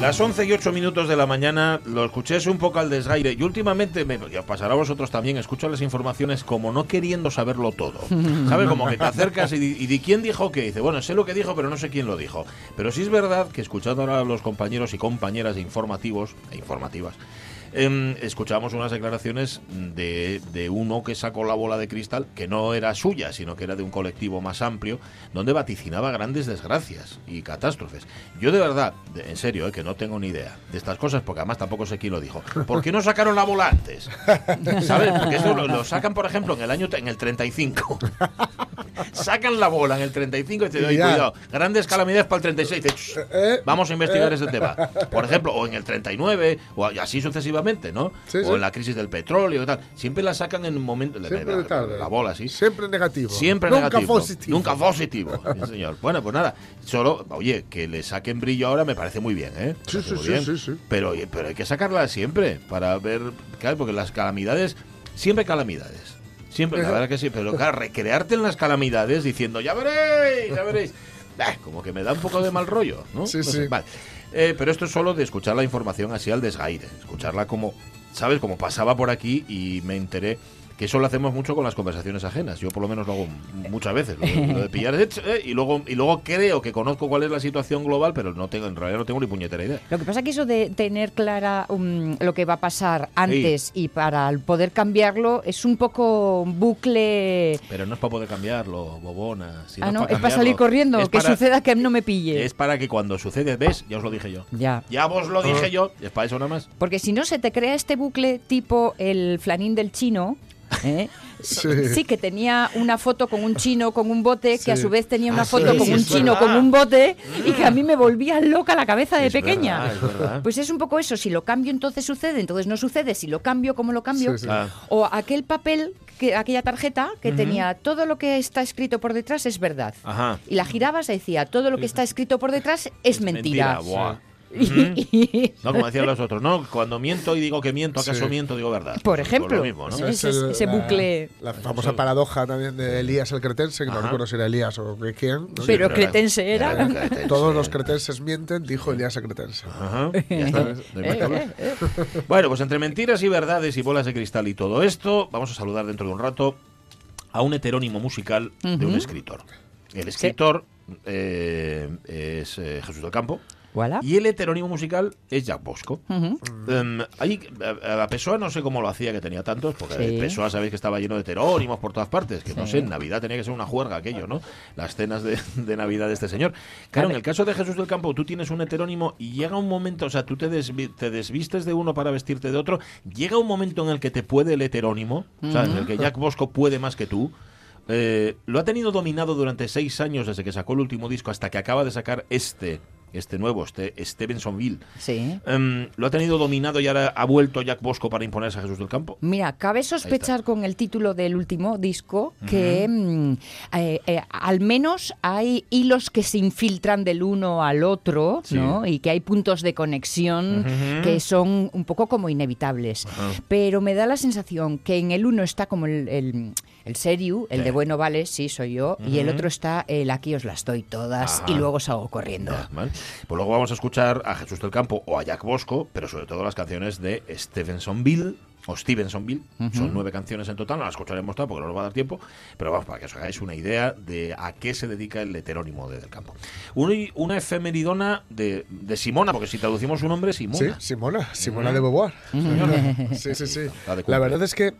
Las 11 y 8 minutos de la mañana lo escuché un poco al desgaire y últimamente, me y os pasará a vosotros también, escucho las informaciones como no queriendo saberlo todo. ¿Sabes? Como que te acercas y, y di quién dijo qué. Dice, bueno, sé lo que dijo, pero no sé quién lo dijo. Pero sí es verdad que escuchando ahora a los compañeros y compañeras informativos e informativas, em, escuchábamos unas declaraciones de, de uno que sacó la bola de cristal, que no era suya, sino que era de un colectivo más amplio, donde vaticinaba grandes desgracias y catástrofes. Yo de verdad, en serio, eh, que no tengo ni idea de estas cosas, porque además tampoco sé quién lo dijo. ¿Por qué no sacaron la bola antes? ¿Sabes? Porque eso lo, lo sacan, por ejemplo, en el año en el 35. sacan la bola en el 35 y te doy cuidado. Grandes calamidades para el 36. Dice, "Shh, Eh, Vamos a investigar ese tema. Por ejemplo, o en el 39, o así sucesivamente, ¿no? Sí, o sí. en la crisis del petróleo y tal. Siempre la sacan en un momento. la- Siempre la, de tarde. la bola, sí. Siempre negativo. Siempre Nunca negativo. positivo. Nunca positivo. Sí, señor. Bueno, pues nada. Solo, oye, que le saquen brillo ahora me parece muy bien, ¿eh? Sí, sí, bien. sí, sí. Pero, pero hay que sacarla siempre para ver. Claro, porque las calamidades. Siempre calamidades. Siempre, la verdad que sí. Pero claro, recrearte en las calamidades diciendo, ya veréis, ya veréis. Bah, como que me da un poco de mal rollo, ¿no? Sí, No sí. sé, vale. Eh, pero esto es solo de escuchar la información así al desgaire. Escucharla como, ¿sabes? Como pasaba por aquí y me enteré que eso lo hacemos mucho con las conversaciones ajenas. Yo por lo menos lo hago m- muchas veces. Lo, de- lo de pillar eh, eh, y luego y luego creo que conozco cuál es la situación global, pero no tengo en realidad no tengo ni puñetera idea. Lo que pasa que eso de tener clara um, lo que va a pasar antes y para poder cambiarlo es un poco un bucle. Pero no es para poder cambiarlo, bobona. si ah, no, es para salir corriendo, Es que para- suceda que no me pille. Es para que cuando sucede, ¿ves? Ya os lo dije yo. Ya. Ya vos lo dije yo. Es para eso nada más. Porque si no se te crea este bucle tipo el flanín del chino. ¿Eh? Sí. Sí, que tenía una foto con un chino con un bote, que a su vez tenía una Ah, foto sí, con un chino verdad. con un bote y que a mí me volvía loca la cabeza de Es pequeña. verdad, es verdad. Pues es un poco eso, si lo cambio entonces sucede, entonces no sucede, si lo cambio, ¿cómo lo cambio? Ah. O aquel papel, que, aquella tarjeta que tenía todo lo que está escrito por detrás es verdad. Ajá. Y la girabas y decía, todo lo que está escrito por detrás es, mentira. No, como decían los otros, no, cuando miento y digo que miento, acaso Sí. miento, digo verdad. Por Pues ejemplo. lo mismo, ¿no? Sí. Es ese- ese la- bucle. La famosa paradoja también de Elías el cretense, que no recuerdo si era Elías o que quién. ¿no? Pero cretense era. era cretense. Todos los cretenses mienten, dijo Elías el cretense. Ajá, ya está, que hablar. Eh, Bueno, pues entre mentiras y verdades y bolas de cristal y todo esto, vamos a saludar dentro de un rato a un heterónimo musical de un escritor. El escritor eh, es eh, Jesús del Campo Voilà. y el heterónimo musical es Jack Bosco. Em, ahí, a, a Pessoa no sé cómo lo hacía, que tenía tantos, porque Sí. Pessoa sabéis que estaba lleno de heterónimos por todas partes, que no sé, en Navidad tenía que ser una juerga aquello, ¿no? Las cenas de, de Navidad de este señor. Claro, en el caso de Jesús del Campo, tú tienes un heterónimo y llega un momento, o sea, tú te, desvi- te desvistes de uno para vestirte de otro, llega un momento en el que te puede el heterónimo, o sea, en el que Jack Bosco puede más que tú. Eh, lo ha tenido dominado durante seis años desde que sacó el último disco hasta que acaba de sacar este, este nuevo, este Stevensonville. Sí. Em, lo ha tenido dominado y ahora ha vuelto Jack Bosco para imponerse a Jesús del Campo. Mira, cabe sospechar con el título del último disco que mm, eh, eh, al menos hay hilos que se infiltran del uno al otro, Sí. ¿no? Y que hay puntos de conexión que son un poco como inevitables. Pero me da la sensación que en el uno está como el, el, el serio, el Sí. de bueno, vale, sí, soy yo, y el otro está el aquí os las doy todas y luego salgo corriendo. ¿vale? Pues luego vamos a escuchar a Jesús del Campo o a Jack Bosco, pero sobre todo las canciones de Stevensonville o Stevensonville. Son nueve canciones en total, no las escucharemos todas porque no nos va a dar tiempo, pero vamos, para que os hagáis una idea de a qué se dedica el heterónimo de Del Campo. Una, una efemeridona de, de Simona, porque si traducimos su nombre, Sí, Simona. Simona, Simona de Beauvoir. Sí, sí, sí. La verdad es que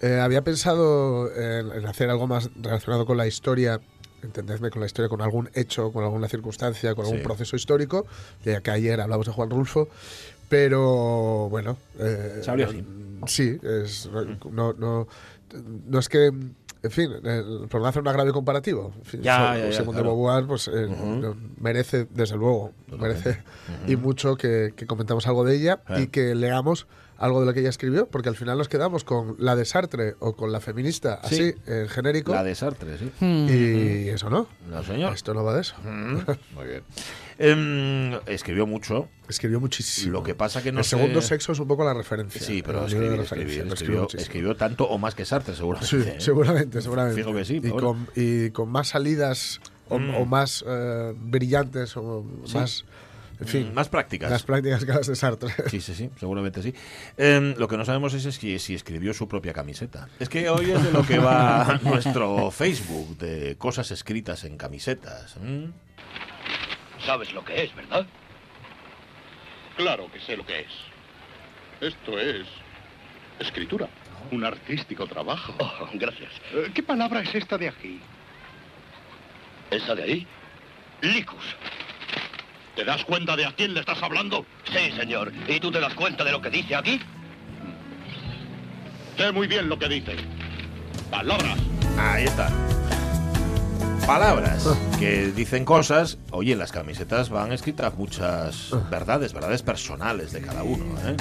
eh, había pensado en, en hacer algo más relacionado con la historia, entendedme con la historia, con algún hecho, con alguna circunstancia, con algún Sí. proceso histórico, ya que ayer hablamos de Juan Rulfo, pero bueno... eh, así. Sí, es, no, no, no es que... En fin, eh, por no hacer un agravio comparativo, en fin, Ya, so- ya, ya, Simón de claro. Beauvoir pues, eh, Ujú. no- merece, desde luego, Totalmente. merece y mucho que, que comentemos algo de ella Eh. y que leamos algo de lo que ella escribió, porque al final nos quedamos con la de Sartre o con la feminista, Sí. así, en genérico. La de Sartre, sí. Y eso no. No, señor. Esto no va de eso. Mm, Muy bien. Em, escribió mucho. Escribió muchísimo. Lo que pasa que no El sé- segundo sexo es un poco la referencia. Sí, pero escribió, referencia, tanto o más que Sartre, seguramente. Sí, ¿eh? seguramente, seguramente. Fijo que sí, Y con, y con más salidas o, Mm. o más eh, brillantes o más, en fin, Mm, más prácticas. las prácticas que las de Sartre. Sí, sí, sí, seguramente sí. Em, lo que no sabemos es, si, si escribió su propia camiseta. Es que hoy es de lo que va nuestro Facebook, de cosas escritas en camisetas. Sabes lo que es, ¿verdad? Claro que sé lo que es. Esto es escritura. Un artístico trabajo. Oh, gracias. Eh, ¿Qué palabra es esta de aquí? ¿Esa de ahí? Licus. ¿Te das cuenta de a quién le estás hablando? Sí, señor. ¿Y tú te das cuenta de lo que dice aquí? Sé muy bien lo que dice. Palabras. Ahí está. Palabras que dicen cosas. Oye, en las camisetas van escritas muchas verdades, verdades personales de cada uno. ¿eh?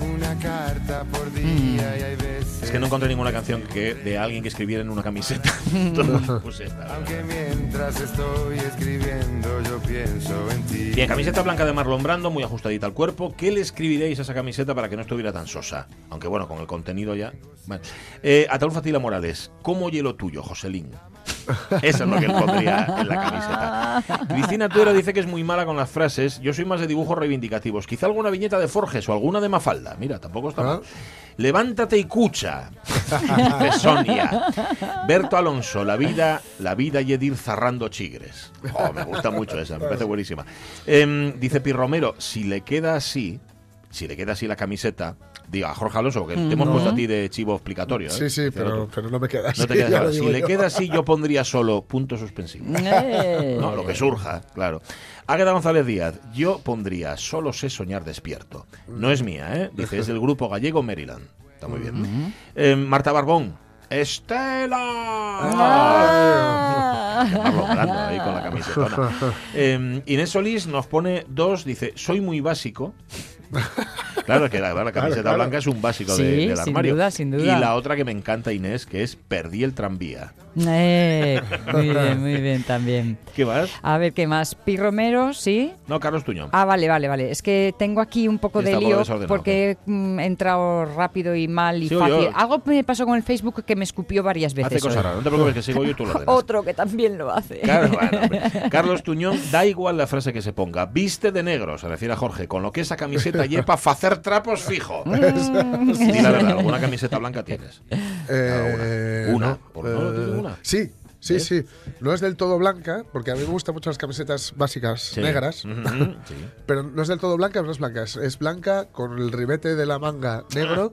Una carta por día y hay veces. Es que no encontré ninguna canción que de alguien que escribiera en una camiseta. Esta, la Aunque mientras estoy escribiendo yo pienso en ti. Bien, camiseta blanca de Marlon Brando, muy ajustadita al cuerpo. ¿Qué le escribiréis a esa camiseta para que no estuviera tan sosa? Aunque bueno, con el contenido ya. Bueno. Eh, Ataúl Tila Morales, ¿cómo oye lo tuyo, Joselín? Eso es lo que él pondría en la camiseta. Cristina Tuero dice que es muy mala con las frases. Yo soy más de dibujos reivindicativos. Quizá alguna viñeta de Forges o alguna de Mafalda. Mira, tampoco está mal. Levántate y cucha. Dice Sonia. Berto Alonso, la vida, la vida y Edir zarrando chigres. Oh, me gusta mucho esa, me parece buenísima. Em, dice Pi Romero, si le queda así, si le queda así la camiseta, diga a Jorge Alonso, que te hemos puesto a ti de chivo explicatorio. ¿eh? Sí, sí, pero, no me queda así. No te queda Si le yo. queda así, yo pondría solo punto suspensivo. Eh. No, lo que surja, claro. Águeda González Díaz, yo pondría solo sé soñar despierto. No es mía, ¿eh? Dice, es del grupo gallego Maryland. Está muy bien. Eh, Marta Barbón, Estela. Ahí con la camisetona. Eh, Inés Solís nos pone dos, dice, soy muy básico. Claro, que la, la camiseta claro. blanca es un básico Sí, de- del sin armario. duda, sin duda. Y la otra que me encanta, Inés, que es Perdí el tranvía. Eh, muy bien, muy bien también. ¿Qué más? A ver, ¿qué más? Pi Romero, ¿sí? No, Carlos Tuñón. Ah, vale, vale, vale. Es que tengo aquí un poco de lío porque mm, he entrado rápido y mal y Sigo fácil. yo. Algo me pasó con el Facebook que me escupió varias veces. Hace cosas raras, no te preocupes que sigo yo y tú lo ordenas. Otro que también lo hace. Claro, bueno, hombre. Carlos Tuñón, da igual la frase que se ponga. Viste de negro, se refiere a Jorge, con lo que esa camiseta lleva para hacer trapos fijo. Di la verdad, ¿alguna camiseta blanca tienes? Eh, Una. Sí, sí, ¿Eh? sí. No es del todo blanca, porque a mí me gustan mucho las camisetas básicas Sí. negras, sí. pero no es del todo blanca, no es blanca. Es, es blanca con el ribete de la manga negro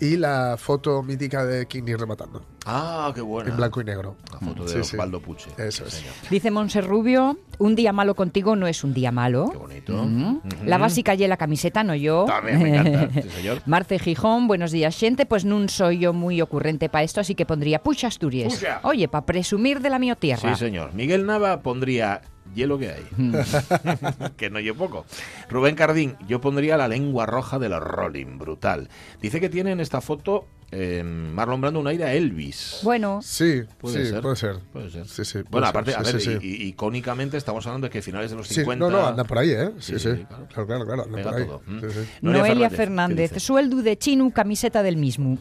y la foto mítica de Kini rematando, Ah, qué buena. en blanco y negro. La foto de Sí, sí. Osvaldo Puche. Eso Sí, es. señor. Dice Monse Rubio, un día malo contigo no es un día malo. Qué bonito. Mm. La básica y la camiseta, no yo. También me encanta, sí, señor. Marce Gijón, buenos días, xente. Pues nun soy yo muy ocurrente para esto, así que pondría Pucha Asturias. Puxa. Oye, para presumir de la mi tierra. Sí, señor. Miguel Nava pondría hielo que hay. que no yo poco. Rubén Cardín, yo pondría la lengua roja de los Rolling, brutal. Dice que tiene en esta foto eh, Marlon Brando un aire a Elvis. Bueno, Sí, Puede sí, ser. puede ser. Puede ser. Sí, sí, puede bueno, ser, aparte, a ver, y- icónicamente estamos hablando de que finales de los Sí, 50. no, no, anda por ahí, ¿eh? Sí, Sí, sí. claro. Claro, claro, anda por ahí. todo. Mm. Sí, sí. Noelia, ¿qué Fernández, dice? sueldo de chino, camiseta del mismo.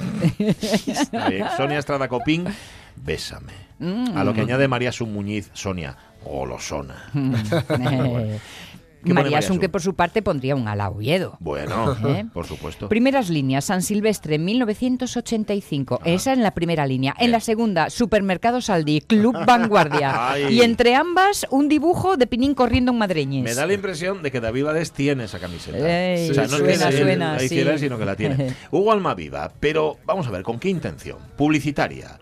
Sonia Estrada Copín, bésame. Mm. A lo que añade María Sun Muñiz, Sonia, golosona. Eh, ¿Qué pone María María Sun, Sun? que por su parte pondría un ala Oviedo. Bueno, ¿Eh? por supuesto. Primeras líneas, San Silvestre, 1985. Esa en la primera línea. En la segunda, Supermercado Saldi, Club Vanguardia. Ay. Y entre ambas, un dibujo de Pinín corriendo en Madreñes. Me da la impresión de que David Valdés tiene esa camiseta. Ey, o sea, no suena, es que suena, la sí. hiciera, sino que la tiene. Hugo Almaviva, pero vamos a ver, ¿con qué intención? Publicitaria.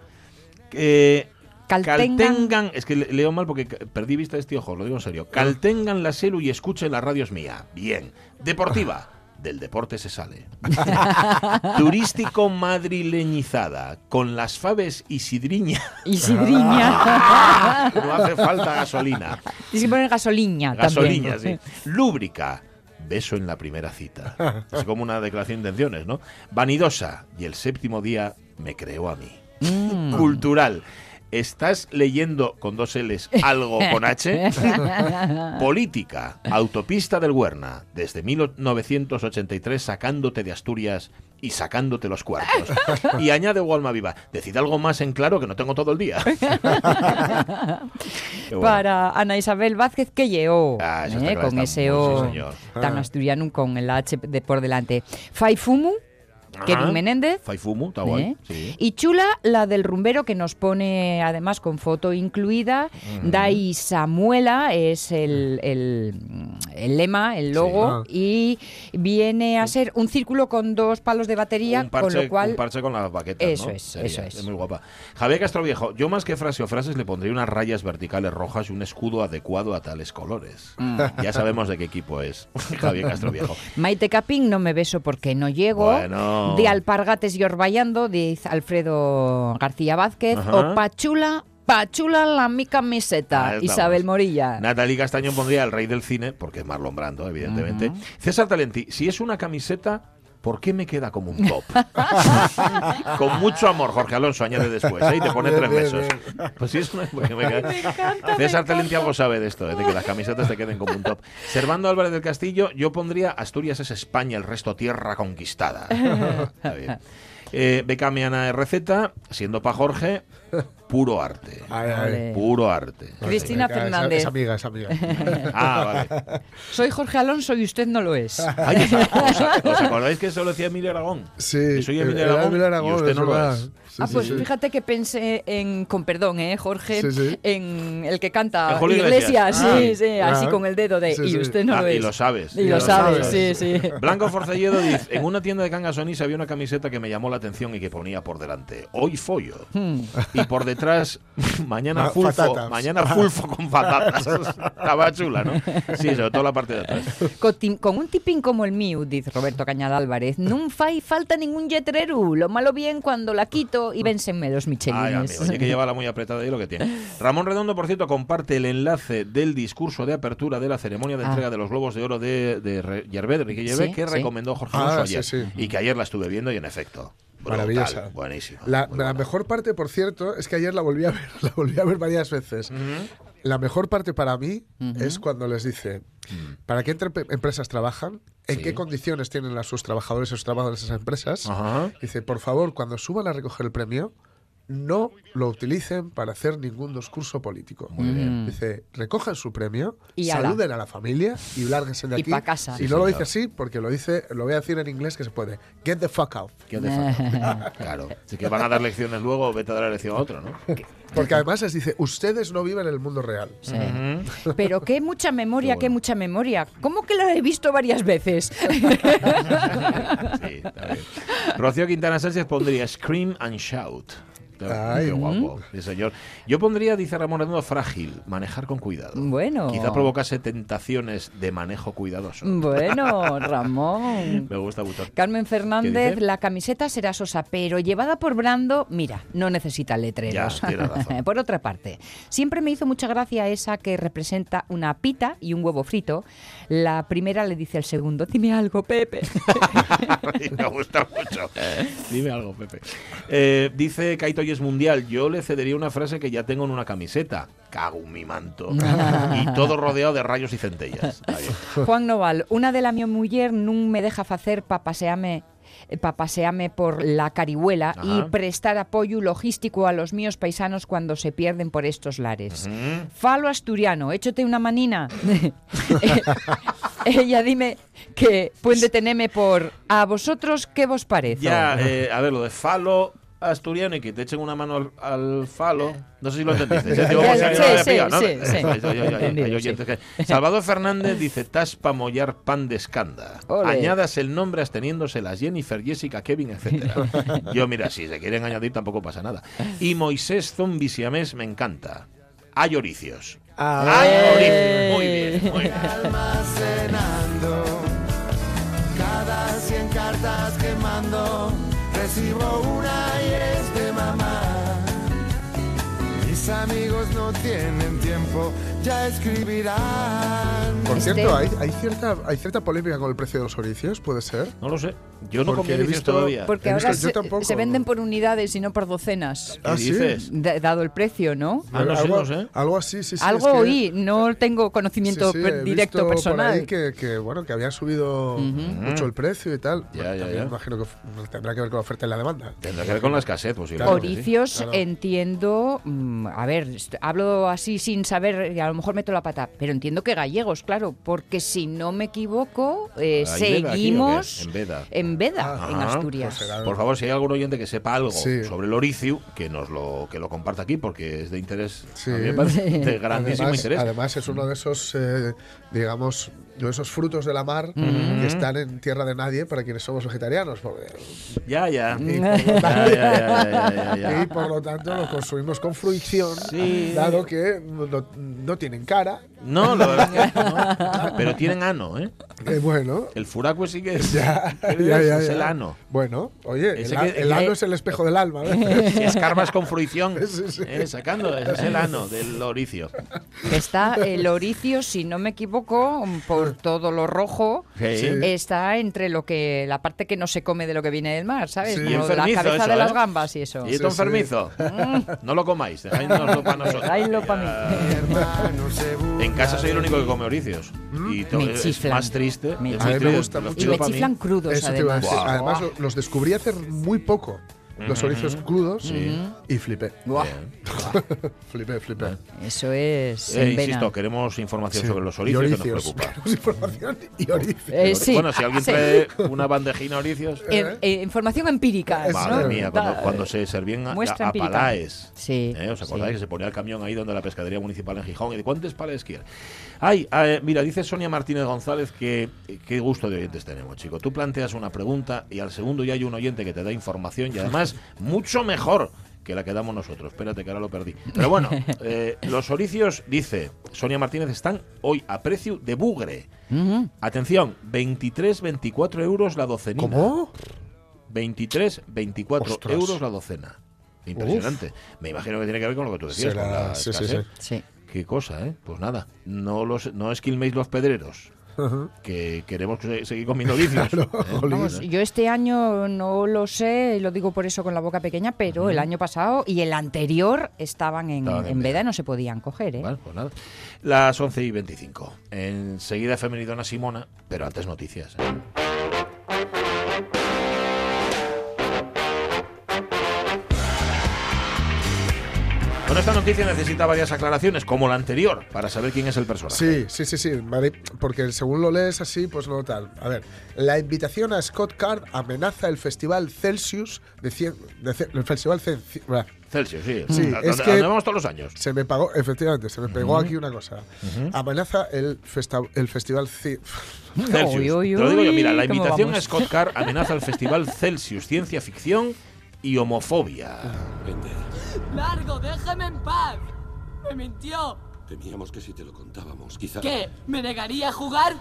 Eh, Caltengan. Caltengan, es que le- leo mal porque perdí vista de este ojo, lo digo en serio. Caltengan la celu y escuchen la radio es mía. Bien. Deportiva. Del deporte se sale. Turístico madrileñizada. Con las faves y sidriña. Y Sidriña. No hace falta gasolina. Tienes que poner gasoliña Gasoliña, sí. también. Lúbrica. beso en la primera cita. Es como una declaración de intenciones, ¿no? Vanidosa, y el séptimo día me creó a mí. Mm. Cultural. ¿Estás leyendo con dos L's algo con H? Política, autopista del Huerna, desde 1983 sacándote de Asturias y sacándote los cuartos. Y añade Walma Viva, decid algo más en claro que no tengo todo el día. Bueno. Para Ana Isabel Vázquez, que lleó, Ah, ¿eh? claro, con ese O sí, señor. tan asturiano con el H de por delante. Faifumu. Kevin Menéndez. Faifumu, está guay. ¿eh? Sí. Y chula la del rumbero que nos pone además con foto incluida. Dai Samuela es el, el- el lema, el logo, y viene a ser un círculo con dos palos de batería, un parche, con lo cual un parche con las baquetas, Eso ¿no? es, Sería, eso es. muy guapa. Javier Castroviejo, yo más que frase o frases le pondría unas rayas verticales rojas y un escudo adecuado a tales colores. Mm. Ya sabemos de qué equipo es Javier Castroviejo. Maite Capín no me beso porque no llego. Bueno. De Alpargates y Orbayando, dice Alfredo García Vázquez. Ajá. O Pachula, Pachula la mi camiseta. Isabel Morilla. Natalie Castañón pondría el rey del cine, porque es Marlon Brando, evidentemente. César Talenti, si es una camiseta, ¿por qué me queda como un top? Con mucho amor, Jorge Alonso añade después, ¿eh? y te pone Bien, tres bien, besos. Pues sí, es una... me queda- César Talenti algo sabe de esto, ¿eh? de que las camisetas te queden como un top. Servando Álvarez del Castillo, yo pondría Asturias es España, el resto tierra conquistada. Está bien. Eh, Became Ana Receta, siendo pa' Jorge, puro arte. Ay, ay. Puro arte. Cristina Fernández. Es amiga, es amiga. Ah, vale. Soy Jorge Alonso y usted no lo es. Ay, ¿os, os acordáis que eso lo decía Emilio Aragón? Sí, Que soy Emilio Aragón, Emilio Aragón, y usted no lo es. Sí, ah, sí, pues sí. fíjate que pensé en, con perdón, ¿eh, Jorge? Sí, sí. En el que canta Julio Iglesias, sí, Ah. sí, así Ah. con el dedo de, Sí, y sí. usted no Ah, lo es. y lo sabes. Y lo sabes, sí, sí. Blanco Forcelledo dice, en una tienda de Cangasonís había una camiseta que me llamó la atención y que ponía por delante, hoy follo. Hmm. Y por detrás, mañana Ah, fulfo, patatas. mañana fulfo con patatas. Estaba chula, ¿no? Sí, sobre todo la parte de atrás. Co tim- Con un tipín como el mío, dice Roberto Cañada Álvarez, non fai falta ningún letreru. Lo malo bien cuando la quito y vénsenme los Ay, michelines. amigo, hay que llevarla muy apretada y lo que tiene. Ramón Redondo, por cierto, comparte el enlace del discurso de apertura de la ceremonia de Ah. entrega de los Globos de Oro de, de Yerbe, de Ricky Yerbe, Sí, que sí. recomendó Jorge Ah, ayer. sí. Y que ayer la estuve viendo y en efecto. brutal, Maravillosa. Buenísima. La, mejor parte, por cierto, es que ayer la volví a ver, la volví a ver varias veces. La mejor parte para mí es cuando les dice para qué entre- empresas trabajan, en Sí. qué condiciones tienen a sus trabajadores y sus trabajadores esas empresas. Ajá. Dice, por favor, cuando suban a recoger el premio, no lo utilicen para hacer ningún discurso político. Muy bien. Dice, recojan su premio, Y ala. saluden a la familia y lárguense de Y aquí. pa' casa. Y Sí, no lo señor. dice así porque lo dice, lo voy a decir en inglés que se puede. Get the fuck out. ¿Qué te falta? claro. Si que van a dar lecciones luego, vete a dar la lección a otro, ¿no? Porque además les dice, ustedes no viven en el mundo real. Sí. Pero qué mucha memoria, Qué qué, bueno. mucha memoria. ¿Cómo que la he visto varias veces? Sí, está bien. Rocío Quintana Sánchez pondría Scream and Shout. Ay. Qué guapo, sí, señor. Yo pondría, dice Ramón Redondo, frágil, manejar con cuidado. Bueno. Quizá provocase tentaciones de manejo cuidadoso. bueno, Ramón. Me gusta mucho. Carmen ¿Qué Fernández, la camiseta será sosa, pero llevada por Brando, mira, no necesita letreros. Ya, tiene razón. por otra parte, siempre me hizo mucha gracia esa que representa una pita y un huevo frito. La primera le dice al segundo, dime algo, Pepe. me gusta mucho. Dime algo, Pepe. Eh, dice Kaito es mundial. Yo le cedería una frase que ya tengo en una camiseta. Cago en mi manto. y todo rodeado de rayos y centellas. Juan Noval, una de la mi muller nun me deja facer pa paseame eh, pa paseame por la carihuela Ajá. y prestar apoyo logístico a los míos paisanos cuando se pierden por estos lares. Mm. Falo asturiano, échote una manina. Ella dime que pueden detenerme por a vosotros qué vos parece. Ya, eh, a ver, lo de falo asturiano y que te echen una mano al, al falo. No sé si lo entendiste. Salvador Fernández dice: Tas pa mollar pan de escanda. Ole. Añadas el nombre absteniéndose las Jennifer, Jessica, Kevin, etcétera. Yo, mira, si se quieren añadir tampoco pasa nada. Y Moisés Zombi Siamés me encanta. Hay oricios. Ah, Hay Eh. oricios. Muy bien, muy bien. almacenando cada 100 cartas que mando recibo una amigos no tienen tiempo ya escribirán. Por Este- cierto, ¿hay, hay cierta, hay cierta polémica con el precio de los oricios, ¿puede ser? No lo sé. Yo no Porque he visto- todavía. Porque He ahora visto- yo se, tampoco. se venden por unidades y no por docenas, ¿Qué Ah, ¿sí? dado el precio, ¿no? Ah, no sé, algo, no sé. algo así, sí, sí. Algo es que- oí, no tengo conocimiento Sí, sí, per- he directo visto personal. Por ahí que, que, bueno, que habían subido mucho el precio y tal. Ya, Bueno, ya, también ya. imagino que f- tendrá que ver con la oferta y la demanda. Tendrá que ver con la escasez, posiblemente. sí. Oricios claro. entiendo, mm, a ver, hablo así sin saber, y a lo mejor meto la pata, pero entiendo que gallegos, claro, porque si no me equivoco, eh, ¿Ahí Veda aquí seguimos? En Veda. en Veda, en Asturias. pues será- Por favor, si hay algún oyente que sepa algo Sí. sobre el oricio, que nos lo que lo comparta aquí, porque es de interés. Sí. a mí me parece de grandísimo además, interés. además es uno de esos, eh, digamos, esos frutos de la mar que están en tierra de nadie para quienes somos vegetarianos. porque- Ya, ya. y, Ya, por lo tanto, ya, ya, ya, ya, ya. y por lo tanto los consumimos con fruición, Sí. dado que no, no tienen cara. No, la verdad es que no. Pero tienen ano, ¿eh? Eh, bueno, El furacue sí que es, ya, ¿qué ya, ya, es ya. el ano. Bueno, oye, Ese el, que- ano es el espejo del alma. ¿eh? Si escarbas con fruición, Sí, sí. eh, sacando, es el ano del oricio. Está el oricio, si no me equivoco, por todo lo rojo, Sí. Está entre lo que la parte que no se come de lo que viene del mar, ¿sabes? Sí. Y Como la cabeza eso, de las ¿eh? gambas y eso. Y esto Sí, sí. enfermizo. No lo comáis, dejadnoslo para nosotros. Traedlo pa' mí. Burlan En casa soy el único que come oricios. Y to- Me es chiflan. más triste. Me es A mí me gusta mucho. Y me chiflan crudos, Eso te iba a además. decir. Guau. Además, lo- los descubrí hace muy poco. Los orizos crudos y flipé. Buah. Flipé, flipé. Eso es. Eh, en vena. insisto, queremos información Sí. sobre los Y oricios que nos oricios. preocupa. Queremos información y oricios. Eh, sí, Bueno, si alguien sí. trae una bandejina oricios. Eh, eh, información empírica. Madre ¿no? mía, cuando, Da- cuando se servían a, Muestra a empírica. palaes. Sí, ¿Eh? ¿Os acordáis sí. que se ponía el camión ahí donde la pescadería municipal en Gijón? ¿Y de cuántos palaes quiere? Ay, eh, mira, dice Sonia Martínez González que qué gusto de oyentes tenemos, chico. Tú planteas una pregunta y al segundo ya hay un oyente que te da información y además mucho mejor que la que damos nosotros. Espérate, que ahora lo perdí. Pero bueno, eh, los oricios, dice Sonia Martínez, están hoy a precio de bugre. Atención, 23, 24 euros la docenina. ¿Cómo? 23, 24 Ostras. euros la docena. Impresionante. Me imagino que tiene que ver con lo que tú decías. Será- con la sí, sí. Sí. Qué cosa, ¿eh? Pues nada, no, los, no esquilméis los pedreros, que queremos se- seguir comiendo vicios. ¿eh? Vamos, yo este año no lo sé, y lo digo por eso con la boca pequeña, pero el año pasado y el anterior estaban en, Estaban en en veda. veda y no se podían coger, ¿eh? Vale, pues nada. Las 11 y 25. Enseguida femenidona Simona, pero antes noticias. ¿eh? Bueno, esta noticia necesita varias aclaraciones, como la anterior, para saber quién es el personaje. Sí, sí, sí, sí, vale, porque según lo lees así, pues no tal. A ver, la invitación a Scott Card amenaza el festival Celsius de, cien- de ce- el festival. Celsius, sí. Sí, A- es a- que- todos los años. Se me pagó, efectivamente, se me pegó aquí una cosa. Amenaza el, festa- el festival Celsius. Uy, uy, Te lo digo yo, mira, la ¿cómo invitación a? Scott Carr amenaza el festival Celsius Ciencia Ficción y Homofobia. ¡Largo, déjeme en paz! ¡Me mintió! Temíamos que si te lo contábamos, quizá... ¿Qué? ¿Me negaría a jugar?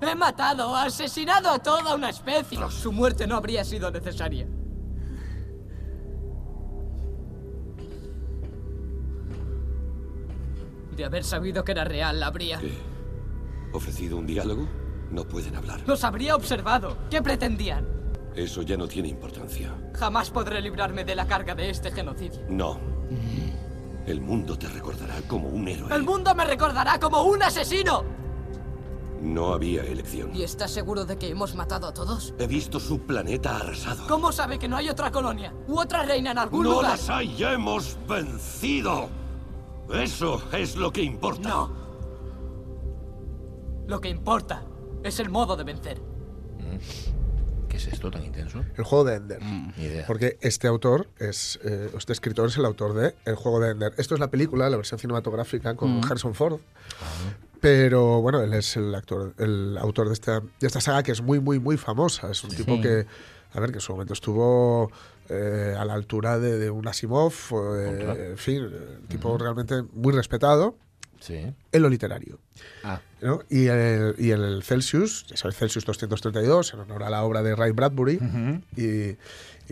He matado, asesinado a toda una especie. Su muerte no habría sido necesaria. De haber sabido que era real, la habría. ¿Qué? ¿Ofrecido un diálogo? No pueden hablar. Los habría observado. ¿Qué pretendían? Eso ya no tiene importancia. Jamás podré librarme de la carga de este genocidio. No. El mundo te recordará como un héroe. El mundo me recordará como un asesino. No había elección. ¿Y estás seguro de que hemos matado a todos? He visto su planeta arrasado. ¿Cómo sabe que no hay otra colonia? ¿U otra reina en algún ¡No lugar? las hay! ¡Ya hemos vencido! Eso es lo que importa. No. Lo que importa es el modo de vencer. ¿Qué es esto tan intenso? el juego de Ender. Ni idea. Porque este autor, es, eh, este escritor es el autor de El juego de Ender. Esto es la película, la versión cinematográfica con Harrison Ford. Pero bueno, él es el actor, el autor de esta, de esta saga que es muy, muy, muy famosa. Es un tipo que, a ver, que en su momento estuvo eh, a la altura de, de un Asimov, en fin, eh, un tipo realmente muy respetado Sí. en lo literario. Ah, ¿no? Y, el, y el Celsius, ya sabéis, Celsius 232, en honor a la obra de Ray Bradbury. Y,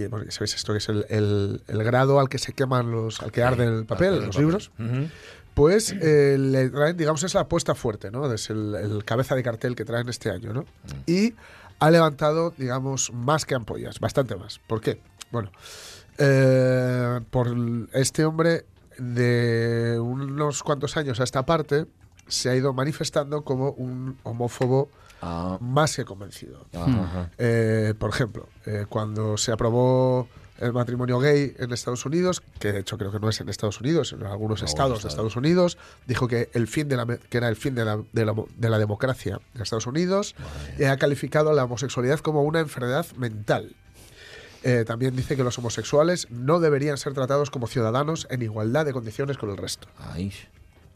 y, bueno, ya sabéis esto que es el, el- el grado al que se queman los, al que arde el papel, los libros. Ujú. pues eh, le traen, digamos, es la apuesta fuerte, ¿no? Es el, el cabeza de cartel que traen este año, ¿no? Y ha levantado, digamos, más que ampollas, bastante más. ¿Por qué? Bueno, eh, por este hombre de unos cuantos años a esta parte se ha ido manifestando como un homófobo Ah, más que convencido. ajá. Eh, por ejemplo, eh, cuando se aprobó el matrimonio gay en Estados Unidos, que de hecho creo que no es en Estados Unidos, sino en algunos No, estados de Estados Unidos, dijo que el fin de la que era el fin de la, de la, de la democracia en Estados Unidos y ha calificado a la homosexualidad como una enfermedad mental. Eh, también dice que los homosexuales no deberían ser tratados como ciudadanos en igualdad de condiciones con el resto. Ay.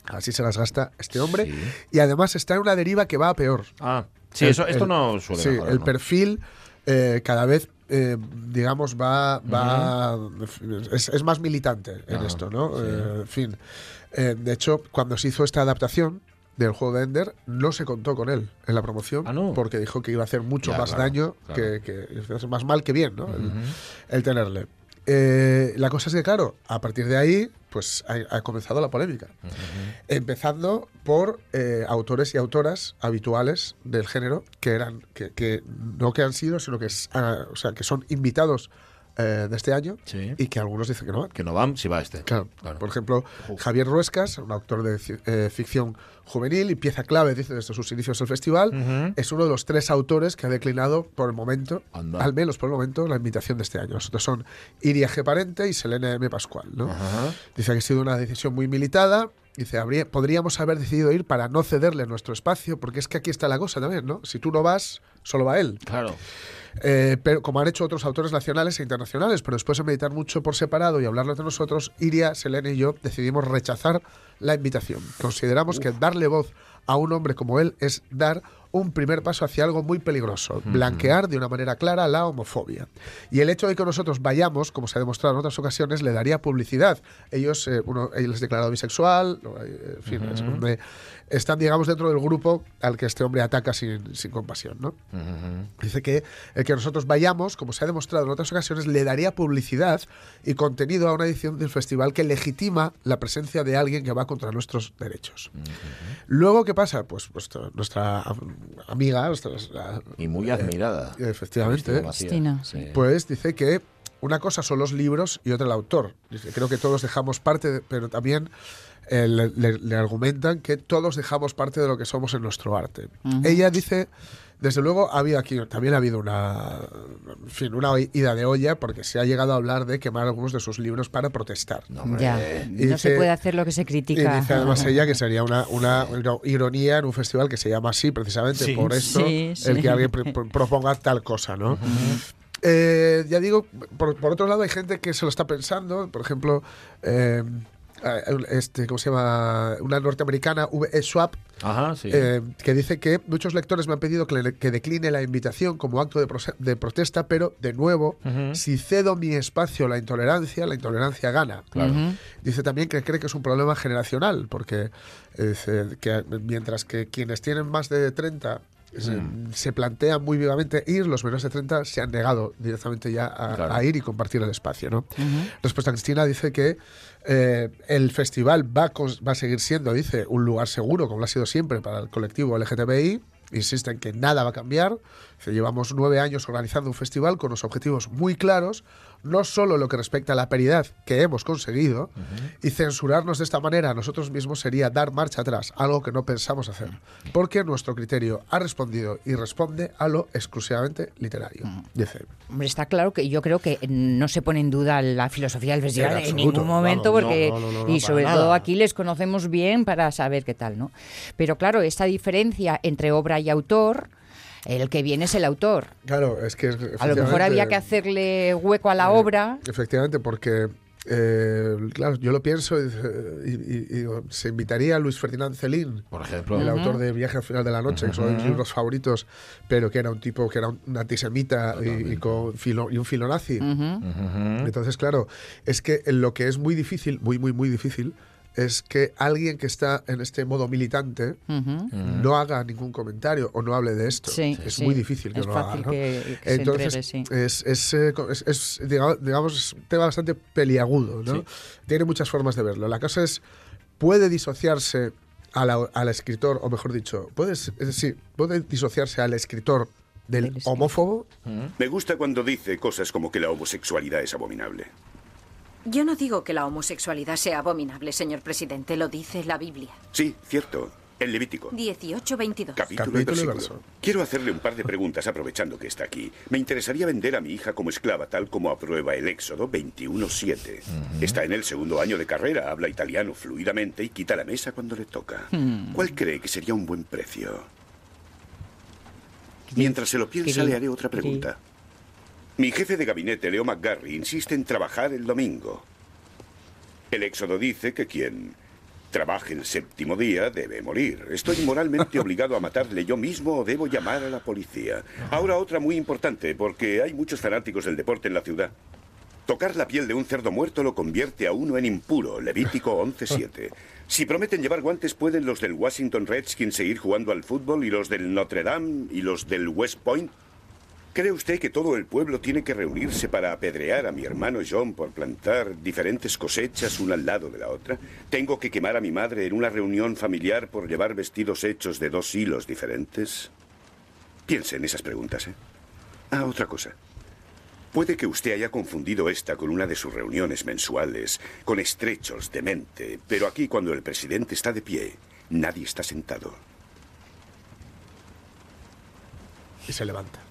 Así se las gasta este hombre. Sí. Y además está en una deriva que va a peor. Ah, sí, El- eso, esto el- no suele Sí, mejorar, el ¿no? perfil eh, cada vez, eh, digamos, va. va es, es más militante en Ajá, esto, ¿no? sí. Eh, en fin. Eh, de hecho, cuando se hizo esta adaptación del juego de Ender, no se contó con él en la promoción, Ah, ¿no? porque dijo que iba a hacer mucho Ya, más claro, daño, claro. que, que más mal que bien, ¿no? El tenerle. Eh, la cosa es que, claro, a partir de ahí, pues ha, ha comenzado la polémica. Empezando por eh, autores y autoras habituales del género, que eran, que, que no que han sido, sino que, es, ah, o sea, que son invitados eh, de este año Sí. y que algunos dicen que no van. Que no van si va este. Claro. Claro. Por ejemplo, Javier Ruescas, un autor de eh, ficción juvenil y pieza clave, dice, desde sus inicios del festival, es uno de los tres autores que ha declinado por el momento, Anda. al menos por el momento, la invitación de este año. Los otros son Iria G. Parente y Selena M. Pascual. ¿no? Dice que ha sido una decisión muy militada. Dice, habría, podríamos haber decidido ir para no cederle nuestro espacio, porque es que aquí está la cosa también, ¿no? Si tú no vas, solo va él. Claro. Eh, pero como han hecho otros autores nacionales e internacionales, pero después de meditar mucho por separado y hablarlo entre nosotros, Iria, Selene y yo decidimos rechazar la invitación. Consideramos que darle voz a un hombre como él es dar un primer paso hacia algo muy peligroso, blanquear de una manera clara la homofobia. Y el hecho de que nosotros vayamos, como se ha demostrado en otras ocasiones, le daría publicidad. Ellos, eh, uno, él es declarado bisexual, eh, en fin, es donde están, digamos, dentro del grupo al que este hombre ataca sin, sin compasión, ¿no? Dice que el que nosotros vayamos, como se ha demostrado en otras ocasiones, le daría publicidad y contenido a una edición del festival que legitima la presencia de alguien que va contra nuestros derechos. Luego, ¿qué pasa? Pues nuestra, nuestra am- amiga, nuestra, Y muy admirada. efectivamente, Cristina Macías. Cristina. Sí. pues dice que una cosa son los libros y otra el autor. Dice, creo que todos dejamos parte, de- pero también eh, le, le- le argumentan que todos dejamos parte de lo que somos en nuestro arte. Ella dice, desde luego, ha habido aquí, también ha habido una, en fin, una ida de olla porque se ha llegado a hablar de quemar algunos de sus libros para protestar. No. Ya, Y no se puede hacer lo que se Y critica. dice además ella que sería una, una iro- ironía en un festival que se llama así, precisamente Sí. por esto, Sí, el sí. que alguien pr- pr- proponga tal cosa, ¿no? Eh, ya digo, por, por otro lado hay gente que se lo está pensando, por ejemplo, eh, este, ¿cómo se llama? Una norteamericana, V.E. Ajá, sí. eh, que dice que muchos lectores me han pedido que, le- que decline la invitación como acto de, protesta, pero de nuevo, si cedo mi espacio a la intolerancia, la intolerancia gana. Dice también que cree que es un problema generacional, porque eh, que mientras que quienes tienen más de 30 se, se plantean muy vivamente ir, los menores de 30 se han negado directamente ya a, Claro. a ir y compartir el espacio. ¿no? Respuesta a Cristina dice que eh, el festival va va a seguir siendo, dice, un lugar seguro, como lo ha sido siempre para el colectivo LGTBI. Insiste en que nada va a cambiar. Llevamos nueve años organizando un festival con los objetivos muy claros, no solo lo que respecta a la paridad que hemos conseguido, y censurarnos de esta manera a nosotros mismos sería dar marcha atrás, algo que no pensamos hacer, porque nuestro criterio ha respondido y responde a lo exclusivamente literario. Dice, Hombre, está claro que yo creo que no se pone en duda la filosofía del festival En ningún momento, porque no, no, no, no, y sobre nada. todo aquí les conocemos bien para saber qué tal, ¿no? Pero claro, esta diferencia entre obra y autor, el que viene es el autor. claro, es que... A lo mejor había que hacerle hueco a la obra. Efectivamente, porque, eh, claro, yo lo pienso y, y- y- y digo, se invitaría a Luis Ferdinand Celín, Por ejemplo. el autor de Viaje al final de la noche, que son mis libros favoritos, pero que era un tipo que era un antisemita y, y con filo- y un filonazi. Entonces, claro, es que lo que es muy difícil, muy, muy, muy difícil, es que alguien que está en este modo militante Ujú. no haga ningún comentario o no hable de esto. Sí, es sí. muy difícil que Es lo fácil haga. ¿no? que- que se Entonces, entregue, sí. es, es, eh, es- es, digamos, un tema bastante peliagudo. ¿no? Sí. Tiene muchas formas de verlo. La cosa es puede disociarse a la- al escritor, o mejor dicho, puede, decir, puede disociarse al escritor del homófobo. Me gusta cuando dice cosas como que la homosexualidad es abominable. Yo no digo que la homosexualidad sea abominable, señor presidente, lo dice la Biblia. Sí, cierto. El Levítico. 18-22. Capítulo, y versículo. Quiero hacerle un par de preguntas aprovechando que está aquí. Me interesaría vender a mi hija como esclava tal como aprueba el Éxodo 21.7. Está en el segundo año de carrera, habla italiano fluidamente y quita la mesa cuando le toca. Hmm. ¿Cuál cree que sería un buen precio? Mientras se lo piensa, le haré otra pregunta. Mi jefe de gabinete, Leo McGarry, insiste en trabajar el domingo. El Éxodo dice que quien trabaje el séptimo día debe morir. Estoy moralmente obligado a matarle yo mismo o debo llamar a la policía. Ahora otra muy importante, porque hay muchos fanáticos del deporte en la ciudad. Tocar la piel de un cerdo muerto lo convierte a uno en impuro. Levítico 11.7. Si prometen llevar guantes, pueden los del Washington Redskins seguir jugando al fútbol y los del Notre Dame y los del West Point. ¿Cree usted que todo el pueblo tiene que reunirse para apedrear a mi hermano John por plantar diferentes cosechas una al lado de la otra? ¿Tengo que quemar a mi madre en una reunión familiar por llevar vestidos hechos de dos hilos diferentes? Piense en esas preguntas, ¿eh? Ah, otra cosa. Puede que usted haya confundido esta con una de sus reuniones mensuales, con estrechos de mente, pero aquí cuando el presidente está de pie, nadie está sentado. Y se levanta.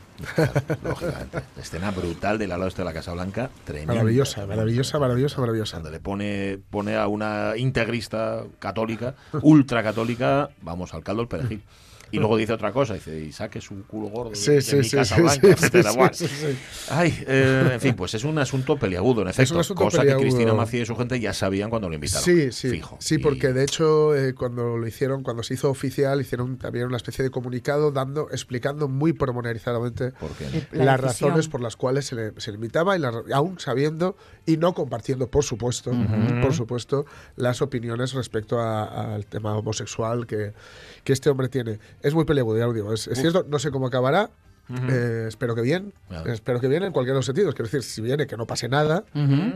Lógicamente. Escena brutal del ala oeste de la Casa Blanca. Tremenda. Maravillosa, maravillosa, maravillosa, maravillosa. Cuando le pone, pone a una integrista católica, ultracatólica, vamos, al caldo el perejil. Y luego dice otra cosa, dice, y saque su culo gordo de, Sí, de sí, mi sí, Casa sí, Blanca, sí, etcétera. sí, Buah. sí, sí. Ay, eh, en fin, pues es un asunto peliagudo, en Es un efecto. cosa peliagudo. que Cristina Macía y su gente ya sabían cuando lo invitaron. Sí, sí. Fijo. Sí, porque de hecho eh, cuando lo hicieron, cuando se hizo oficial, hicieron también una especie de comunicado dando, explicando muy pormenorizadamente La las razones por las cuales se le, se le invitaba y la- aún sabiendo y no compartiendo, por supuesto, por supuesto, las opiniones respecto a- al tema homosexual que, que este hombre tiene. Es muy peliagudo, ya lo digo. Es, es cierto, no sé cómo acabará. Eh, espero que bien, Claro. espero que bien en cualquiera de los sentidos. Quiero decir, si viene, que no pase nada,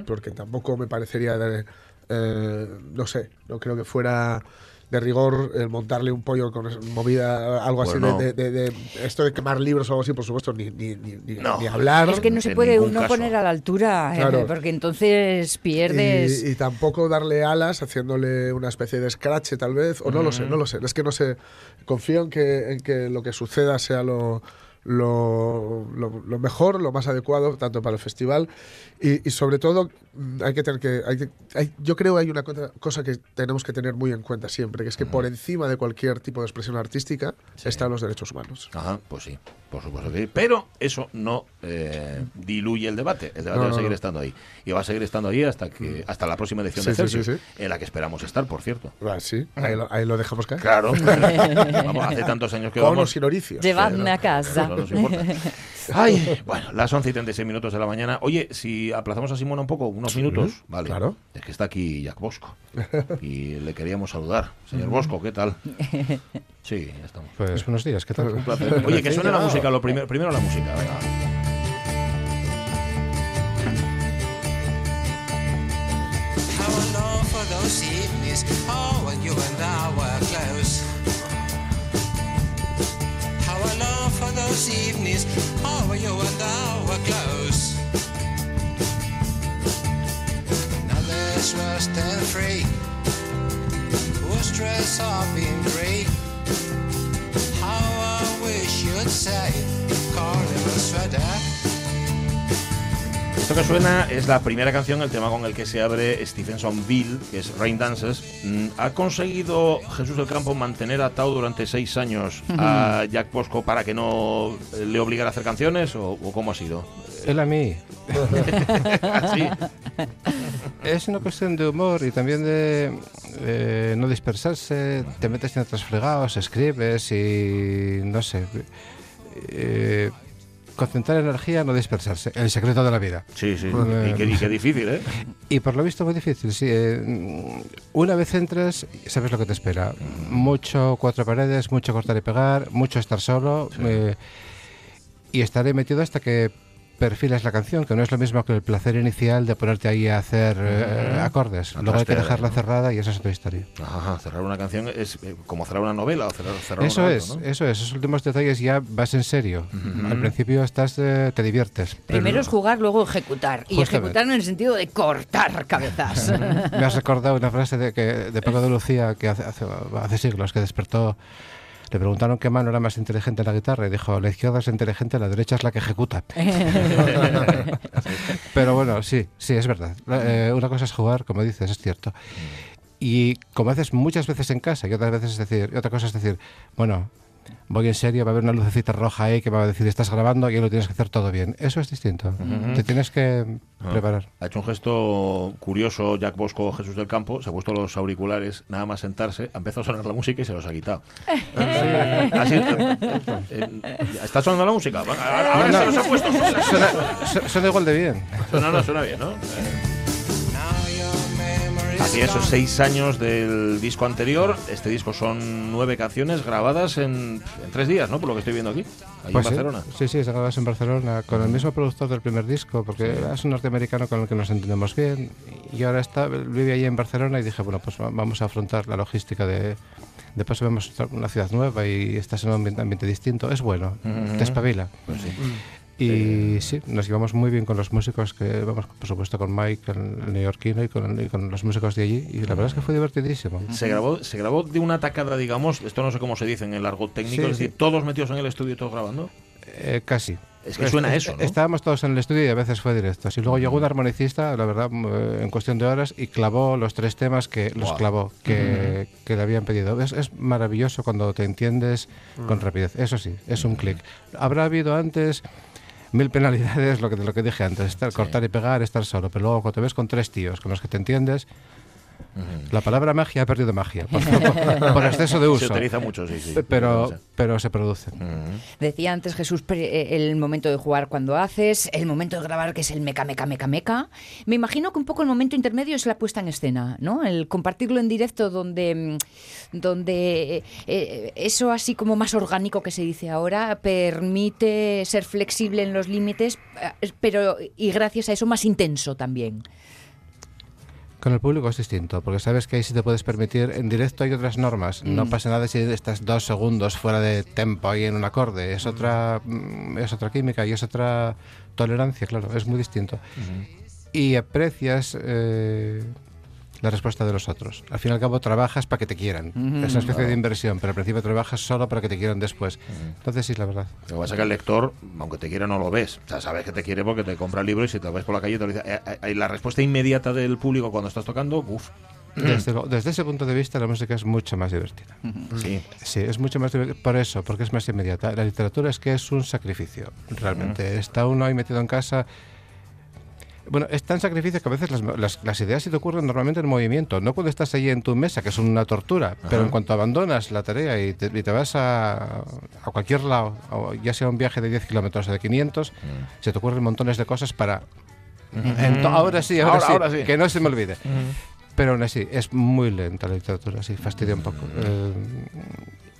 porque tampoco me parecería, de, eh, no sé, no creo que fuera de rigor el montarle un pollo con movida, algo así Bueno. de, de- de- de- esto de quemar libros o algo así, por supuesto, ni, ni, ni, ni- No. ni hablar. Es que no se puede uno caso. poner a la altura, eh, porque entonces pierdes... Y, y tampoco darle alas haciéndole una especie de scratch tal vez, o no lo sé, no lo sé. Es que no sé. Confío en que, en que lo que suceda sea lo, lo, lo- lo mejor, lo más adecuado, tanto para el festival. Y, y sobre todo mm, hay que tener que... hay que- hay- yo creo que hay una cosa, cosa que tenemos que tener muy en cuenta siempre, que es que por encima de cualquier tipo de expresión artística están los derechos humanos. Ajá, pues sí, por supuesto que sí. Pero eso no eh, diluye el debate. El debate No, va a seguir no. estando ahí. Y va a seguir estando ahí hasta que hasta la próxima edición Sí, de sí, sí, Celsius, sí. en la que esperamos estar, por cierto. Ah, sí, ahí lo, ahí lo dejamos caer. Claro. vamos, hace tantos años que Con vamos. sin oricios. Llevadme a casa. No nos importa. Ay, bueno, las 11 y 36 minutos de la mañana. Oye, si aplazamos a Simona un poco, unos minutos, vale. claro. Es que está aquí Jack Bosco. Y le queríamos saludar. Señor Bosco, ¿qué tal? Sí, ya estamos. Pues buenos días, ¿qué tal? Un placer. Oye, que suene la música, lo primero, primero la música, venga. How I long for those evenings, oh, when you and I were close. How I long for those evenings, oh, when you and I were close. Now there's rust and free, who's dressed up in grey. How I wish you'd say, carnival sweater. Esto que suena es la primera canción, el tema con el que se abre Stephensonville, que es Rain Dances. Mm, ¿Ha conseguido Jesús del Campo mantener atado durante seis años a Jack Bosco para que no eh, le obligara a hacer canciones o, o cómo ha sido? Él a mí. Así. Es una cuestión de humor y también de eh, no dispersarse. Te metes en otros fregados, escribes y no sé. eh, concentrar energía, no dispersarse. El secreto de la vida. Sí, sí. Y qué, y qué difícil, ¿eh? Y por lo visto muy difícil, sí. eh, una vez entres, sabes lo que te espera. Mucho cuatro paredes, mucho cortar y pegar, mucho estar solo. eh, y estaré metido hasta que perfiles la canción, que no es lo mismo que el placer inicial de ponerte ahí a hacer eh, acordes. Luego hay que dejarla ¿no? cerrada y esa es otra historia. Ajá, cerrar una canción es eh, como cerrar una novela o cerrar, cerrar Eso un es, ¿no? eso es. Esos últimos detalles ya vas en serio. Al principio estás, eh, te diviertes. pero Primero es jugar, luego ejecutar. Y ejecutar en el sentido de cortar cabezas. Me has recordado una frase de, que, de Paco de Lucía que hace, hace, hace siglos que despertó. Le preguntaron qué mano era más inteligente en la guitarra y dijo, la izquierda es inteligente, la derecha es la que ejecuta. Pero bueno, sí, sí, es verdad. Eh, una cosa es jugar, como dices, es cierto. Y como haces muchas veces en casa y otras veces es decir, y otra cosa es decir, bueno, voy en serio, va a haber una lucecita roja ahí que va a decir, estás grabando y lo tienes que hacer todo bien. Eso es distinto. Te tienes que Ah. preparar. Ha hecho un gesto curioso Jack Bosco Jesús del Campo, se ha puesto los auriculares, nada más sentarse, ha empezado a sonar la música y se los ha quitado. Así, eh, ¿Está sonando la música? Ahora, ahora No, se los ha puesto. Suena, su- suena igual de bien. Suena, no, suena bien, ¿no? Así esos seis años del disco anterior. Este disco son nueve canciones grabadas en, en tres días, ¿no? Por lo que estoy viendo aquí, ahí Pues en sí. Barcelona. Sí, sí, se grabas en Barcelona con el mismo productor del primer disco, porque es un norteamericano con el que nos entendemos bien. Y ahora está, vive allí en Barcelona y dije, bueno, pues va- vamos a afrontar la logística de. De paso vemos una ciudad nueva y estás en un ambiente, ambiente distinto. Es bueno, te espabila. Pues sí. Y sí, nos llevamos muy bien con los músicos, que vamos, por supuesto, con Mike, el, el neoyorquino, y con, y con los músicos de allí. Y la verdad es que fue divertidísimo. Se grabó, se grabó de una tacada, digamos, esto no sé cómo se dice en el argot técnico, Sí, es sí. decir, todos metidos en el estudio y todos grabando. Eh, casi. Es que suena Es- eso, ¿no? Estábamos todos en el estudio y a veces fue directo. Y luego llegó un armonicista, la verdad, m- eh, en cuestión de horas y clavó los tres temas que los clavó, que, que le habían pedido. Es, es maravilloso cuando te entiendes con rapidez. Eso sí, es un clic. Habrá habido antes mil penalidades, lo que, lo que dije antes, estar, cortar y pegar, estar solo. Pero luego cuando te ves con tres tíos con los que te entiendes, la palabra magia ha perdido magia por, por- por exceso de uso. Se utiliza mucho, sí, sí. Pero, pero se produce. Decía antes Jesús eh, el momento de jugar cuando haces, el momento de grabar que es el meca, meca, meca, meca. Me imagino que un poco el momento intermedio es la puesta en escena, ¿no? El compartirlo en directo donde, mm, donde eh, eh, eso así como más orgánico que se dice ahora permite ser flexible en los límites, pero y gracias a eso más intenso también. Con el público es distinto, porque sabes que ahí sí te puedes permitir. En directo hay otras normas. No Mm. pasa nada si estás dos segundos fuera de tempo ahí en un acorde. Es otra, mm, es otra química y es otra tolerancia, claro. Es muy distinto. Y aprecias eh, la respuesta de los otros. Al fin y al cabo trabajas para que te quieran. Ujú. es una especie Claro. de inversión, pero al principio trabajas solo para que te quieran después. Entonces sí, la verdad. Lo que pasa es que el lector, aunque te quiera, no lo ves. O sea, sabes que te quiere porque te compra el libro y si te ves por la calle te lo dice. Eh, eh, eh, la respuesta inmediata del público cuando estás tocando, uff. Desde, lo- desde ese punto de vista, la música es mucho más divertida. Sí. Sí, es mucho más divertida. Por eso, porque es más inmediata. La literatura es que es un sacrificio, realmente. Está uno ahí metido en casa. Bueno, es tan sacrificio que a veces las, las- las ideas se te ocurren normalmente en movimiento, no cuando estás ahí en tu mesa, que es una tortura, pero en cuanto abandonas la tarea y te, y te vas a, a cualquier lado, ya sea un viaje de 10 kilómetros o de 500, se te ocurren montones de cosas para... Ahora sí, ahora, Ahora- sí, ahora sí. que no se me olvide. Pero aún así, es muy lenta la literatura, sí, fastidia un poco. Eh,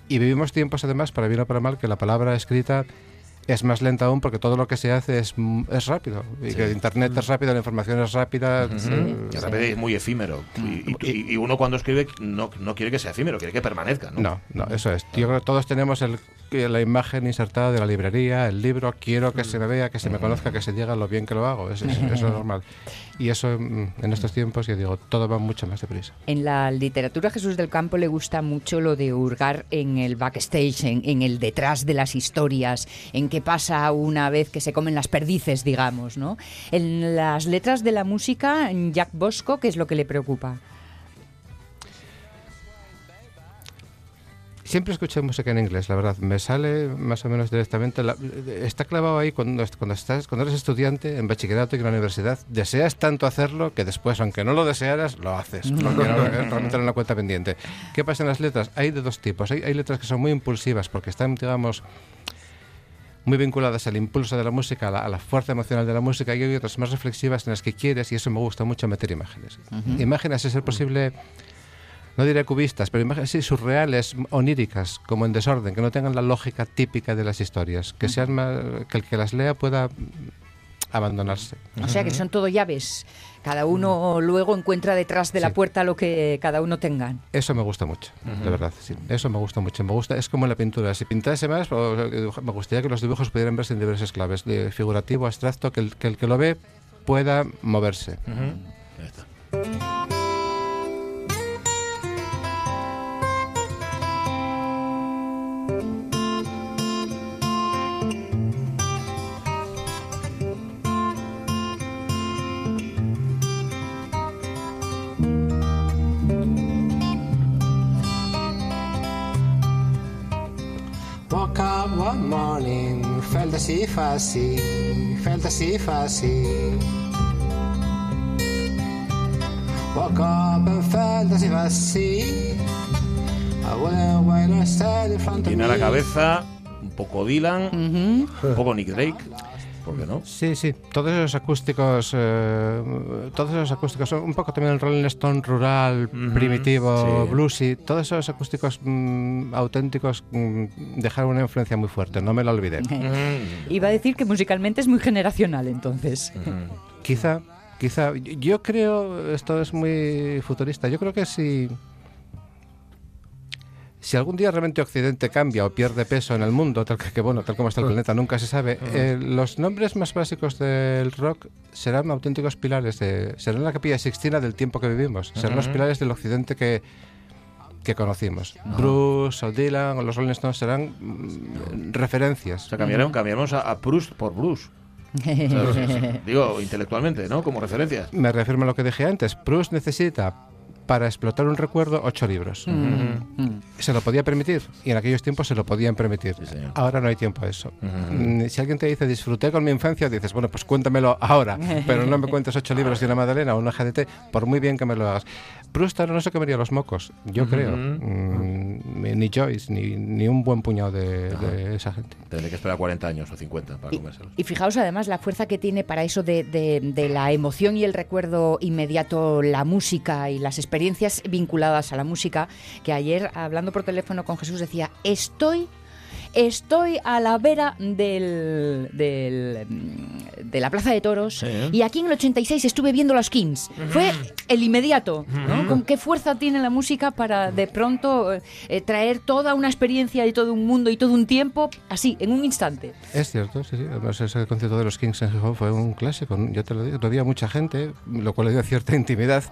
y vivimos tiempos, además, para bien o para mal, que la palabra escrita es más lenta aún porque todo lo que se hace es, m- es rápido. Y Sí. que Internet es rápido, la información es rápida. Y de repente es muy efímero. Y, y- y- y uno cuando escribe no, no quiere que sea efímero, quiere que permanezca. No, No, no, eso es. Yo creo que todos tenemos el, la imagen insertada de la librería, el libro. Quiero que se me vea, que se me conozca, que se diga lo bien que lo hago. Es, es- eso es normal. Y eso, mm, en estos tiempos, yo digo, todo va mucho más deprisa. En la literatura Jesús del Campo le gusta mucho lo de hurgar en el backstage, en, en el detrás de las historias, en qué pasa una vez que se comen las perdices, digamos, ¿no? En las letras de la música, Jack Bosco, ¿qué es lo que le preocupa? Siempre escuché música en inglés, la verdad. Me sale más o menos directamente. la- está clavado ahí cuando, cuando, estás, cuando eres estudiante en bachillerato y en la universidad. Deseas tanto hacerlo que después, aunque no lo desearas, lo haces. Porque no, realmente era una cuenta pendiente. ¿Qué pasa en las letras? Hay de dos tipos. Hay, hay letras que son muy impulsivas porque están, digamos, muy vinculadas al impulso de la música, a la, a la fuerza emocional de la música, y hay otras más reflexivas en las que quieres, y eso me gusta mucho, meter imágenes. Imágenes, a ser posible, no diré cubistas, pero imágenes sí, surreales, oníricas, como en desorden, que no tengan la lógica típica de las historias, que sean más, que el que las lea pueda abandonarse. O sea que son todo llaves. Cada uno luego encuentra detrás de la puerta lo que cada uno tenga. Eso me gusta mucho, de verdad, sí. Eso me gusta mucho. Me gusta, es como en la pintura. Si pintase más, me gustaría que los dibujos pudieran verse en diversas claves, de figurativo, abstracto, que el que, el que lo ve pueda moverse. One morning, felt así fussy, felt así fussy. Woke up and felt así fussy. I wouldn't wait or stand in front of Tiene a la me. cabeza un poco Dylan, un poco Nick Drake. ¿Por qué no? Sí, sí, todos esos acústicos, eh, todos esos acústicos, un poco también el Rolling Stone rural, primitivo, sí. bluesy, todos esos acústicos mm, auténticos mm, dejaron una influencia muy fuerte, no me lo olvidé. Iba a decir que musicalmente es muy generacional, entonces. Quizá, quizá, yo creo, esto es muy futurista, yo creo que si, si algún día realmente Occidente cambia o pierde peso en el mundo, tal que, que, bueno, tal como está el planeta, nunca se sabe, eh, los nombres más básicos del rock serán auténticos pilares, de, serán la capilla sixtina del tiempo que vivimos, serán los pilares del Occidente que que conocimos. Bruce o Dylan o los Rolling Stones serán mm, referencias. O sea, cambiaron, cambiamos a, a Proust por Bruce. Digo, intelectualmente, ¿no? Como referencia. Me reafirmo a lo que dije antes. Proust necesita, para explotar un recuerdo, ocho libros. Se lo podía permitir y en aquellos tiempos se lo podían permitir. ahora no hay tiempo a eso. Mm, Si alguien te dice disfruté con mi infancia, dices, bueno, pues cuéntamelo ahora, pero no me cuentes ocho libros de una Madalena o una GDT, por muy bien que me lo hagas. Proust ahora no se comería los mocos, yo creo. Mm, ni Joyce, ni, ni un buen puñado de, de esa gente. Tendré que esperar 40 años o 50 para comérselos. Y fijaos además la fuerza que tiene para eso de, de- de la emoción y el recuerdo inmediato, la música y las experiencias vinculadas a la música, que ayer hablando por teléfono con Jesús decía, estoy... Estoy a la vera del, del, mm, de la Plaza de Toros Sí. y aquí en el 86 estuve viendo los Kings. Fue el inmediato, ¿no? Con qué fuerza tiene la música para de pronto eh, eh, traer toda una experiencia y todo un mundo y todo un tiempo así, en un instante. Es cierto, sí, sí. Además, ese concierto de los Kings en Gijón fue un clásico. Yo te lo digo, había mucha gente, lo cual le dio cierta intimidad.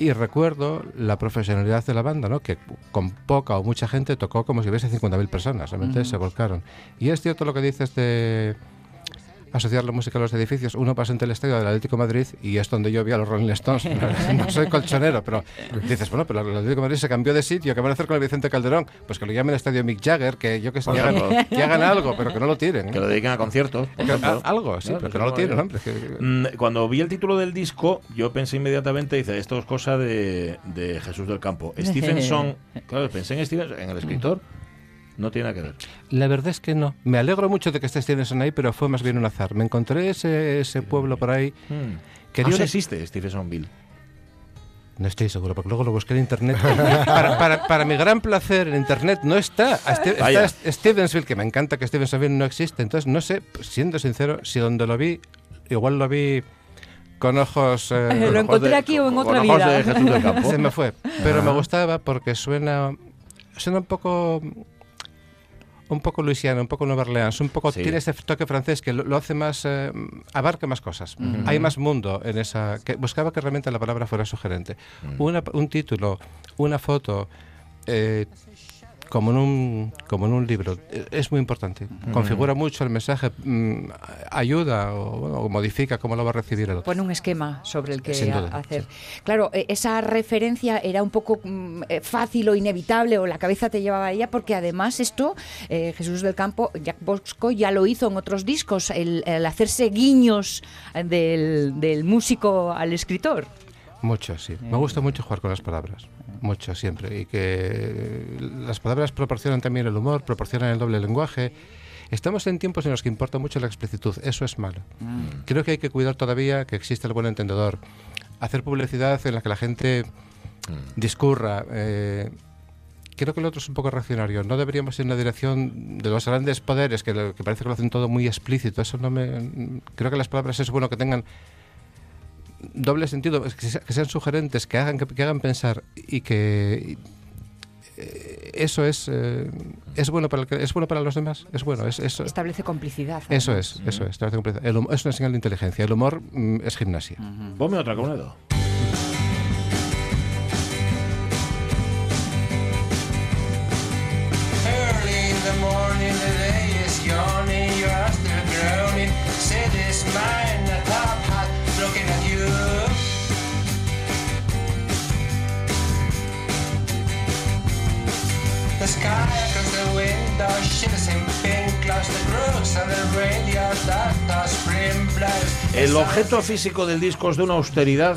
Y recuerdo la profesionalidad de la banda, ¿no? que con poca o mucha gente tocó como si hubiese 50.000 personas, realmente Ujú. se volcaron. Y es cierto lo que dices de asociar la música a los edificios. Uno pasa entre el estadio del Atlético de Madrid y es donde yo vi a los Rolling Stones. no soy colchonero, pero dices, bueno, pero el Atlético de Madrid se cambió de sitio, ¿qué van a hacer con el Vicente Calderón? Pues que lo llamen estadio Mick Jagger, que yo que sé, que hagan, ejemplo. que hagan algo, pero que no lo tiren. Que lo dediquen a conciertos. Que- a- algo, sí, pero que no lo tienen, hombre. Mm, Cuando vi el título del disco, yo pensé inmediatamente, dice, esto es cosa de, de Jesús del Campo. Stephenson, claro, pensé en Stephenson, en el escritor, no tiene nada que ver. La verdad es que no. Me alegro mucho de que esté Stevenson ahí, pero fue más bien un azar. Me encontré ese, ese pueblo por ahí. Quería Ah, una- existe Stephensonville. No estoy seguro, porque luego lo busqué en internet. para, para- para mi gran placer, en internet no está. A Ste- Vaya. Está Stevensville, que me encanta que Stevensville no existe. Entonces, no sé, siendo sincero, si donde lo vi, igual lo vi con ojos. eh, Lo ojos encontré de- aquí o en con otra ojos vida. de Jesús del Campo. Se me fue. Pero me Ah. gustaba porque suena. Suena un poco. Un poco Luisiana, un poco Nueva Orleans, un poco Sí. tiene ese toque francés que lo, lo hace más, eh, abarca más cosas. Hay más mundo en esa. Que buscaba que realmente la palabra fuera sugerente. Una- un título, una foto, eh, como en un como en un libro, es muy importante. Configura mucho el mensaje, mm, ayuda o, bueno, o modifica cómo lo va a recibir el otro. Pone un esquema sobre el que duda, hacer. Claro, eh, esa referencia era un poco mm, eh, fácil o inevitable, o la cabeza te llevaba a ella, porque además esto, eh, Jesús del Campo, Jack Bosco ya lo hizo en otros discos, el, el hacerse guiños del, del músico al escritor. Mucho, sí. Me gusta mucho jugar con las palabras. Mucho, siempre. Y que las palabras proporcionan también el humor, proporcionan el doble lenguaje. Estamos en tiempos en los que importa mucho la explicitud. Eso es malo. Creo que hay que cuidar todavía que existe el buen entendedor. Hacer publicidad en la que la gente discurra. eh, creo que el otro es un poco reaccionario. No deberíamos ir en la dirección de los grandes poderes, que, que parece que lo hacen todo muy explícito. Eso no me. Creo que las palabras es bueno que tengan doble sentido, que, se- que sean sugerentes, que hagan, que, que hagan pensar y que. eh, eso es eh, es bueno para el que- es bueno para los demás es bueno es, eso Establece complicidad. eso es eso es, establece complicidad. El hum- es una señal de inteligencia el humor mm, es gimnasia Ponme otra, Conedo. Early in the morning, the day is yawning, you are still groaning. City's mine, a sky across the window shivers in pink, clouds the and the radio that the spring blows. El objeto físico del disco es de una austeridad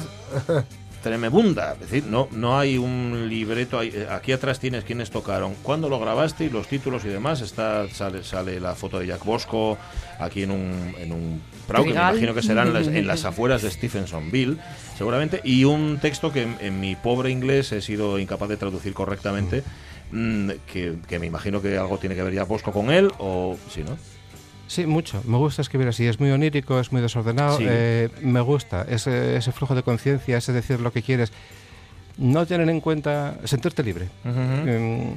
tremenda. Es decir, no, no hay un libreto. eh, Aquí atrás tienes quienes tocaron. Cuando lo grabaste y los títulos y demás, está, sale, sale la foto de Jack Bosco aquí en un, en un prado, que me imagino que serán las- en las afueras de Stephensonville, seguramente, y un texto que en, en mi pobre inglés he sido incapaz de traducir correctamente. mm, Que, que me imagino que algo tiene que ver Jack Bosco con él, o si no. Sí, mucho. Me gusta escribir así. Es muy onírico, es muy desordenado. Sí. eh, me gusta ese, ese flujo de conciencia, ese decir lo que quieres. No tener en cuenta sentirte libre. Em,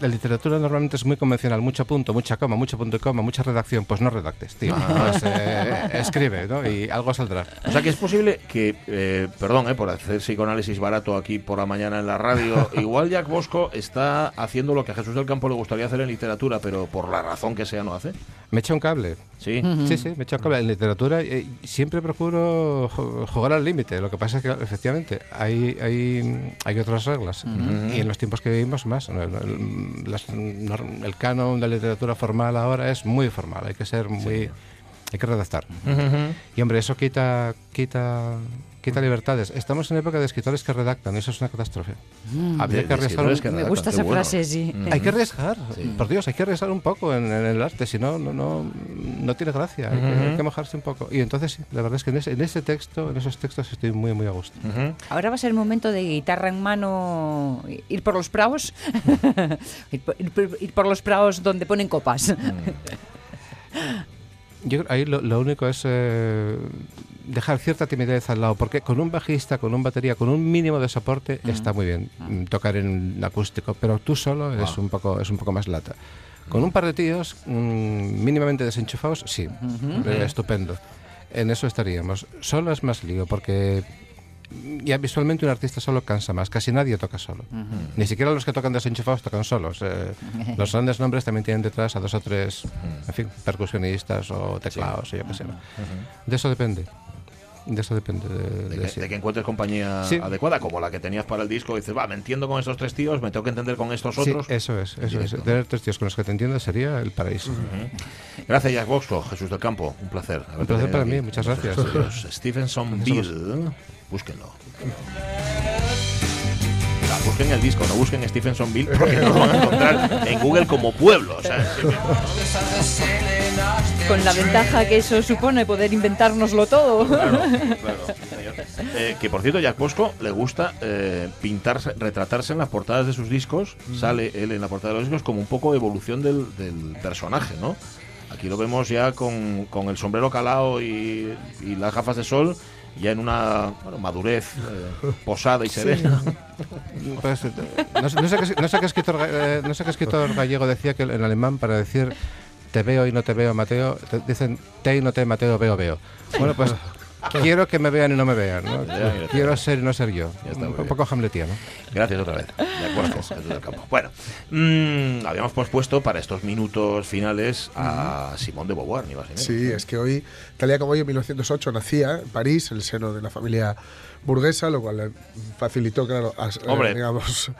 la literatura normalmente es muy convencional, mucho punto, mucha coma, mucho punto y coma, mucha redacción. Pues no redactes, tío. Ah. Pues, eh, escribe, ¿no? Y algo saldrá. O sea que es posible que, eh, perdón, eh, por hacer psicoanálisis barato aquí por la mañana en la radio, igual Jack Bosco está haciendo lo que a Jesús del Campo le gustaría hacer en literatura, pero por la razón que sea no hace. Me echa un cable. Sí. Sí, sí, me echa un cable. En literatura eh, siempre procuro ju- jugar al límite. Lo que pasa es que, efectivamente, hay, hay, hay otras reglas. Y en los tiempos que vivimos, más. El, las- nor- el canon de la literatura formal ahora es muy formal. Hay que ser muy. Hay que redactar. Y, hombre, eso quita, quita, quita libertades. Estamos en época de escritores que redactan. Eso es una catástrofe. Mm. Habría De- que arriesgar un- que Me gusta esa bueno. frase, sí. hay que arriesgar, por Dios, hay que arriesgar un poco en, en el arte, si no, no, no, no tiene gracia, hay, que, hay que mojarse un poco. Y entonces, sí, la verdad es que en ese, en ese texto, en esos textos estoy muy, muy a gusto. Ahora va a ser el momento de guitarra en mano, ir por los praos, ir, por, ir por- ir por los praos donde ponen copas. Yo creo- ahí lo, lo único es eh, dejar cierta timidez al lado, porque con un bajista, con un batería, con un mínimo de soporte está muy bien mm, tocar en acústico, pero tú solo es Ah. un poco es un poco más lata. Con un par de tíos mm, mínimamente desenchufados, sí, eh, estupendo. En eso estaríamos. Solo es más lío, porque ya visualmente un artista solo cansa más. Casi nadie toca solo. Ni siquiera los que tocan desenchufados tocan solos. eh, los grandes nombres también tienen detrás a dos o tres, en fin, percusionistas o teclados, o yo qué sé. De eso depende. De eso depende. De, De de que, sí. de que encuentres compañía Sí. adecuada, como la que tenías para el disco, y dices, va, me entiendo con estos tres tíos, me tengo que entender con estos Sí, otros. eso es, eso es. Tener tres tíos con los que te entiendas sería el paraíso. Gracias, Jack Bosco, Jesús del Campo, un placer. haberte placer para aquí. mí, muchas gracias. Los Stephenson Bill, búsquenlo. Busquen el disco, no busquen Stephenson Bill porque no lo van a encontrar en Google como pueblo. o sea, sí, Con la ventaja que eso supone poder inventárnoslo todo. Claro, claro. Eh, que por cierto, Jack Bosco le gusta eh, pintarse, retratarse en las portadas de sus discos. Sale él en la portada de los discos como un poco evolución del, del personaje, ¿no? Aquí lo vemos ya con, con el sombrero calado y, y las gafas de sol, ya en una bueno, madurez eh, posada y serena. Pues, eh, no, sé, no sé qué, no sé qué escritor, eh, no sé qué escritor gallego decía que en alemán para decir te veo y no te veo, Mateo, te- dicen te y no te, Mateo, veo, veo. Bueno, pues quiero que me vean y no me vean. ¿no? Ya, ya, ya. Quiero ser y no ser yo. Ya está, muy un bien. poco hamletiano. Gracias otra vez. Del Campo. Bueno, mm, habíamos pospuesto para estos minutos finales a Simón de Beauvoir, ni más ni menos. Sí, es que hoy, tal día como hoy, en 1908, nacía en París, en el seno de la familia burguesa, lo cual le facilitó, claro, eh, Hombre. digamos,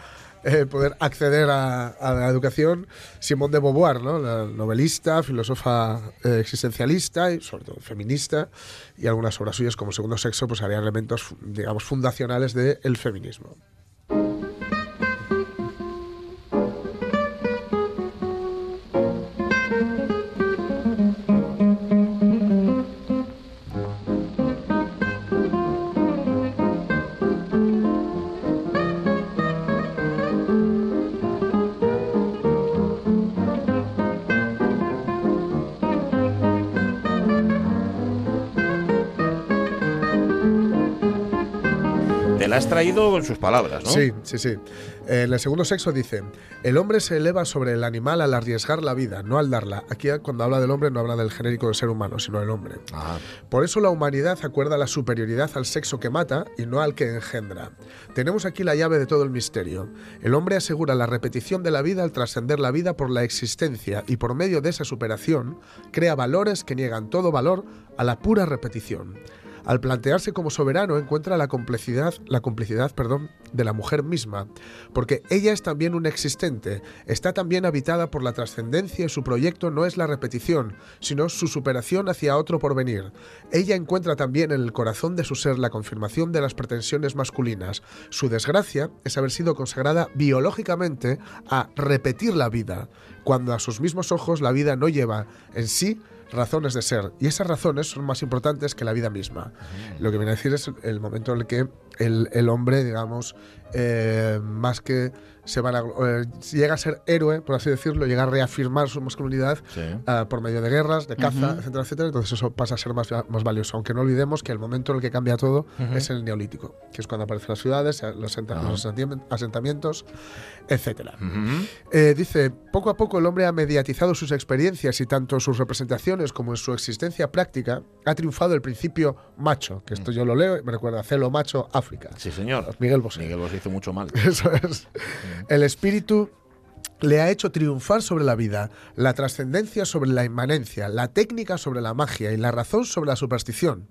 eh, poder acceder a, la educación. Simone de Beauvoir, ¿no? la novelista, filósofa eh, existencialista y sobre todo feminista, y algunas obras suyas como Segundo Sexo, pues harían elementos, digamos, fundacionales del feminismo. Traído en sus palabras, ¿no? Sí, sí, sí. En el segundo sexo dice, el hombre se eleva sobre el animal al arriesgar la vida, no al darla. Aquí cuando habla del hombre no habla del genérico del ser humano, sino del hombre. Ah. Por eso la humanidad acuerda la superioridad al sexo que mata y no al que engendra. Tenemos aquí la llave de todo el misterio. El hombre asegura la repetición de la vida al trascender la vida por la existencia y por medio de esa superación crea valores que niegan todo valor a la pura repetición. Al plantearse como soberano encuentra la complicidad, la complicidad, perdón, de la mujer misma, porque ella es también un existente, está también habitada por la trascendencia y su proyecto no es la repetición, sino su superación hacia otro porvenir. Ella encuentra también en el corazón de su ser la confirmación de las pretensiones masculinas. Su desgracia es haber sido consagrada biológicamente a repetir la vida, cuando a sus mismos ojos la vida no lleva en sí razones de ser. Y esas razones son más importantes que la vida misma. Lo que viene a decir es el momento en el que el, el hombre, digamos, eh, más que se van a, eh, llega a ser héroe, por así decirlo, llega a reafirmar su masculinidad ah, por medio de guerras, de caza, Ujú. etcétera, etcétera. Entonces eso pasa a ser más, más valioso. Aunque no olvidemos que el momento en el que cambia todo es el neolítico, que es cuando aparecen las ciudades, los, Ah. los asentami- asentamientos, etcétera. Eh, dice, poco a poco el hombre ha mediatizado sus experiencias y tanto sus representaciones como en su existencia práctica ha triunfado el principio macho, que esto yo lo leo y me recuerda a Celo Macho África. Sí, señor. Miguel Bosé. Miguel Bosé hizo mucho mal. Eso es. El espíritu le ha hecho triunfar sobre la vida, la trascendencia sobre la inmanencia, la técnica sobre la magia y la razón sobre la superstición.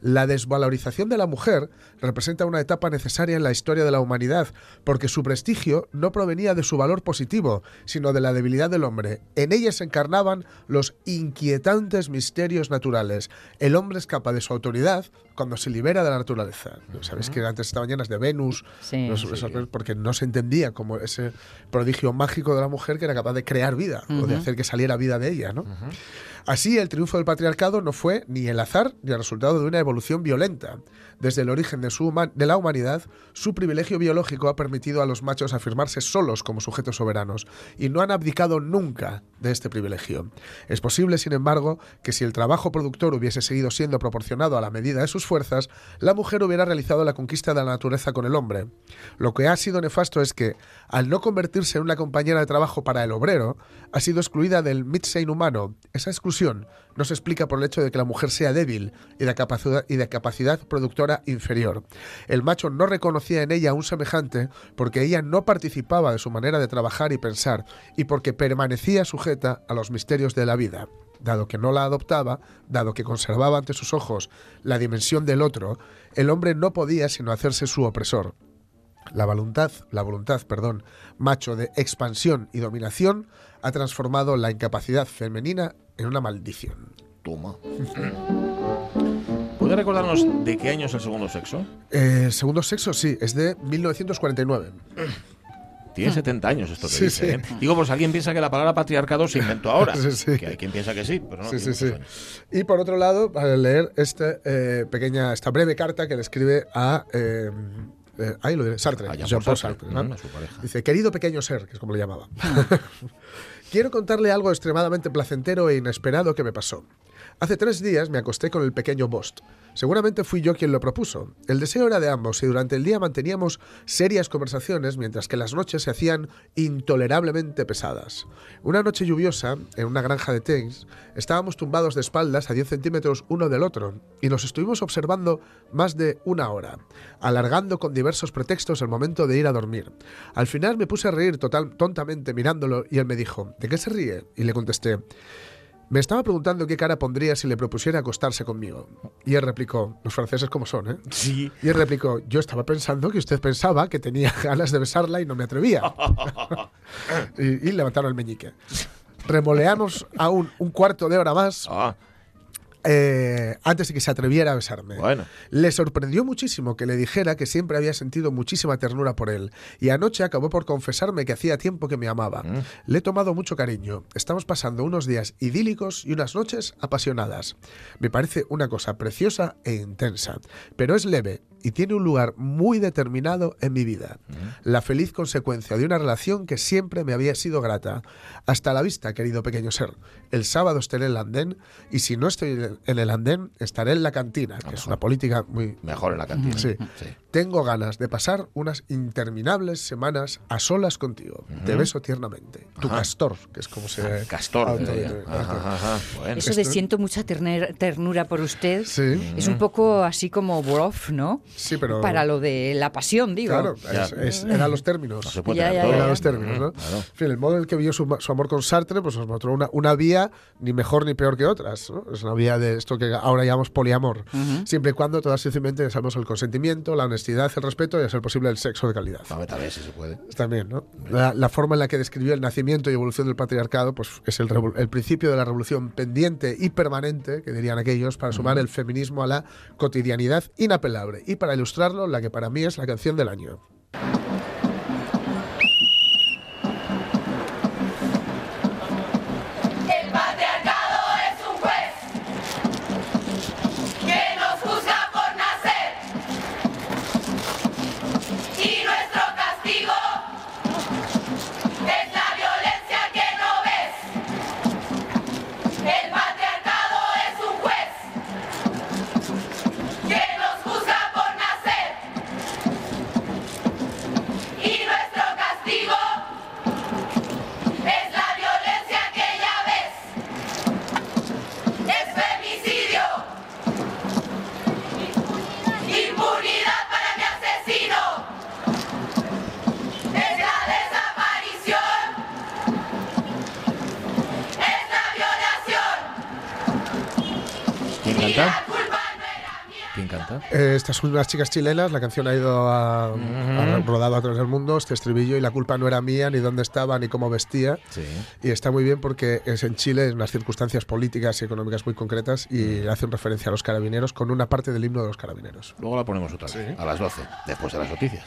La desvalorización de la mujer representa una etapa necesaria en la historia de la humanidad, porque su prestigio no provenía de su valor positivo, sino de la debilidad del hombre. En ella se encarnaban los inquietantes misterios naturales. El hombre escapa de su autoridad cuando se libera de la naturaleza. Sabéis que antes estaban llenas de Venus, Sí. los- esos- porque no se entendía como ese prodigio mágico de la mujer que era capaz de crear vida o de hacer que saliera vida de ella, ¿no? Así, el triunfo del patriarcado no fue ni el azar ni el resultado de una evolución violenta. Desde el origen de, la humanidad, su privilegio biológico ha permitido a los machos afirmarse solos como sujetos soberanos y no han abdicado nunca de este privilegio. Es posible, sin embargo, que si el trabajo productor hubiese seguido siendo proporcionado a la medida de sus fuerzas, la mujer hubiera realizado la conquista de la naturaleza con el hombre. Lo que ha sido nefasto es que, al no convertirse en una compañera de trabajo para el obrero, ha sido excluida del Mitsein humano. Esa exclusión no se explica por el hecho de que la mujer sea débil y de capacidad, capacidad productora inferior. El macho no reconocía en ella un semejante porque ella no participaba de su manera de trabajar y pensar y porque permanecía sujeta a los misterios de la vida. Dado que no la adoptaba, dado que conservaba ante sus ojos la dimensión del otro, el hombre no podía sino hacerse su opresor. La voluntad, la voluntad, perdón, macho de expansión y dominación ha transformado la incapacidad femenina en una maldición. Toma. ¿Puede recordarnos de qué año es el segundo sexo? Eh, segundo sexo, sí, es de 1949. Tiene 70 años esto que Sí, dice. sí. ¿eh? Digo, pues alguien piensa que la palabra patriarcado se inventó ahora. Sí, sí. Que hay quien piensa que sí, pero no. Sí, sí, tiene sí. muchos años. Y por otro lado, para leer esta eh, pequeña, esta breve carta que le escribe a eh, eh, ahí lo diré, Sartre, A Jean-Paul Jean-Paul Sartre, Sartre, ¿no? a su pareja. Dice, querido pequeño ser, que es como le llamaba. Quiero contarle algo extremadamente placentero e inesperado que me pasó. Hace tres días me acosté con el pequeño Bost. Seguramente fui yo quien lo propuso. El deseo era de ambos y durante el día manteníamos serias conversaciones mientras que las noches se hacían intolerablemente pesadas. Una noche lluviosa, en una granja de Thames, estábamos tumbados de espaldas a 10 centímetros uno del otro y nos estuvimos observando más de una hora, alargando con diversos pretextos el momento de ir a dormir. Al final me puse a reír total, tontamente mirándolo y él me dijo, ¿de qué se ríe? Y le contesté, me estaba preguntando qué cara pondría si le propusiera acostarse conmigo. Y él replicó, los franceses como son, ¿eh? Sí. Y él replicó, yo estaba pensando que usted pensaba que tenía ganas de besarla y no me atrevía. y, y levantaron el meñique. Remoleamos aún un cuarto de hora más Ah, eh, antes de que se atreviera a besarme. Bueno. Le sorprendió muchísimo que le dijera que siempre había sentido muchísima ternura por él, y anoche acabó por confesarme que hacía tiempo que me amaba. Mm. Le he tomado mucho cariño. Estamos pasando unos días idílicos y unas noches apasionadas. Me parece una cosa preciosa e intensa, pero es leve, y tiene un lugar muy determinado en mi vida. La feliz consecuencia de una relación que siempre me había sido grata. Hasta la vista, querido pequeño ser. El sábado estaré en el andén y si no estoy en el andén, estaré en la cantina, que es una política muy... Mejor en la cantina. Sí. Sí. Tengo ganas de pasar unas interminables semanas a solas contigo. Te beso tiernamente. Tu Ajá. castor, que es como se... Castor. auto- eh, ajá, ajá, bueno. Eso de siento mucha ternura por usted Sí. es un poco así como brof, ¿no? Sí, pero... Para lo de la pasión, digo. Claro, es- es- eran los términos. No se puede Ya, tener ya, todo. ya, Eran los términos, ¿no? Claro. En fin, el modo en el que vio su, su amor con Sartre, pues nos mostró una, una vía ni mejor ni peor que otras. ¿no? Es una vía de esto que ahora llamamos poliamor. Siempre y cuando todas sencillamente usamos el consentimiento, la honestidad, el respeto y a ser posible el sexo de calidad. A ver, ver si se puede. También, ¿no? La, la forma en la que describió el nacimiento y evolución del patriarcado, pues es el, el principio de la revolución pendiente y permanente, que dirían aquellos, para sumar el feminismo a la cotidianidad inapelable. Y para ilustrarlo, la que para mí es la canción del año. Son unas chicas chilenas, la canción ha ido a, ha rodado a través del mundo, este estribillo, y la culpa no era mía, ni dónde estaba, ni cómo vestía. Sí. Y está muy bien porque es en Chile, en unas circunstancias políticas y económicas muy concretas, y hacen referencia a los carabineros con una parte del himno de los carabineros. Luego la ponemos otra vez, a las 12, después de las noticias.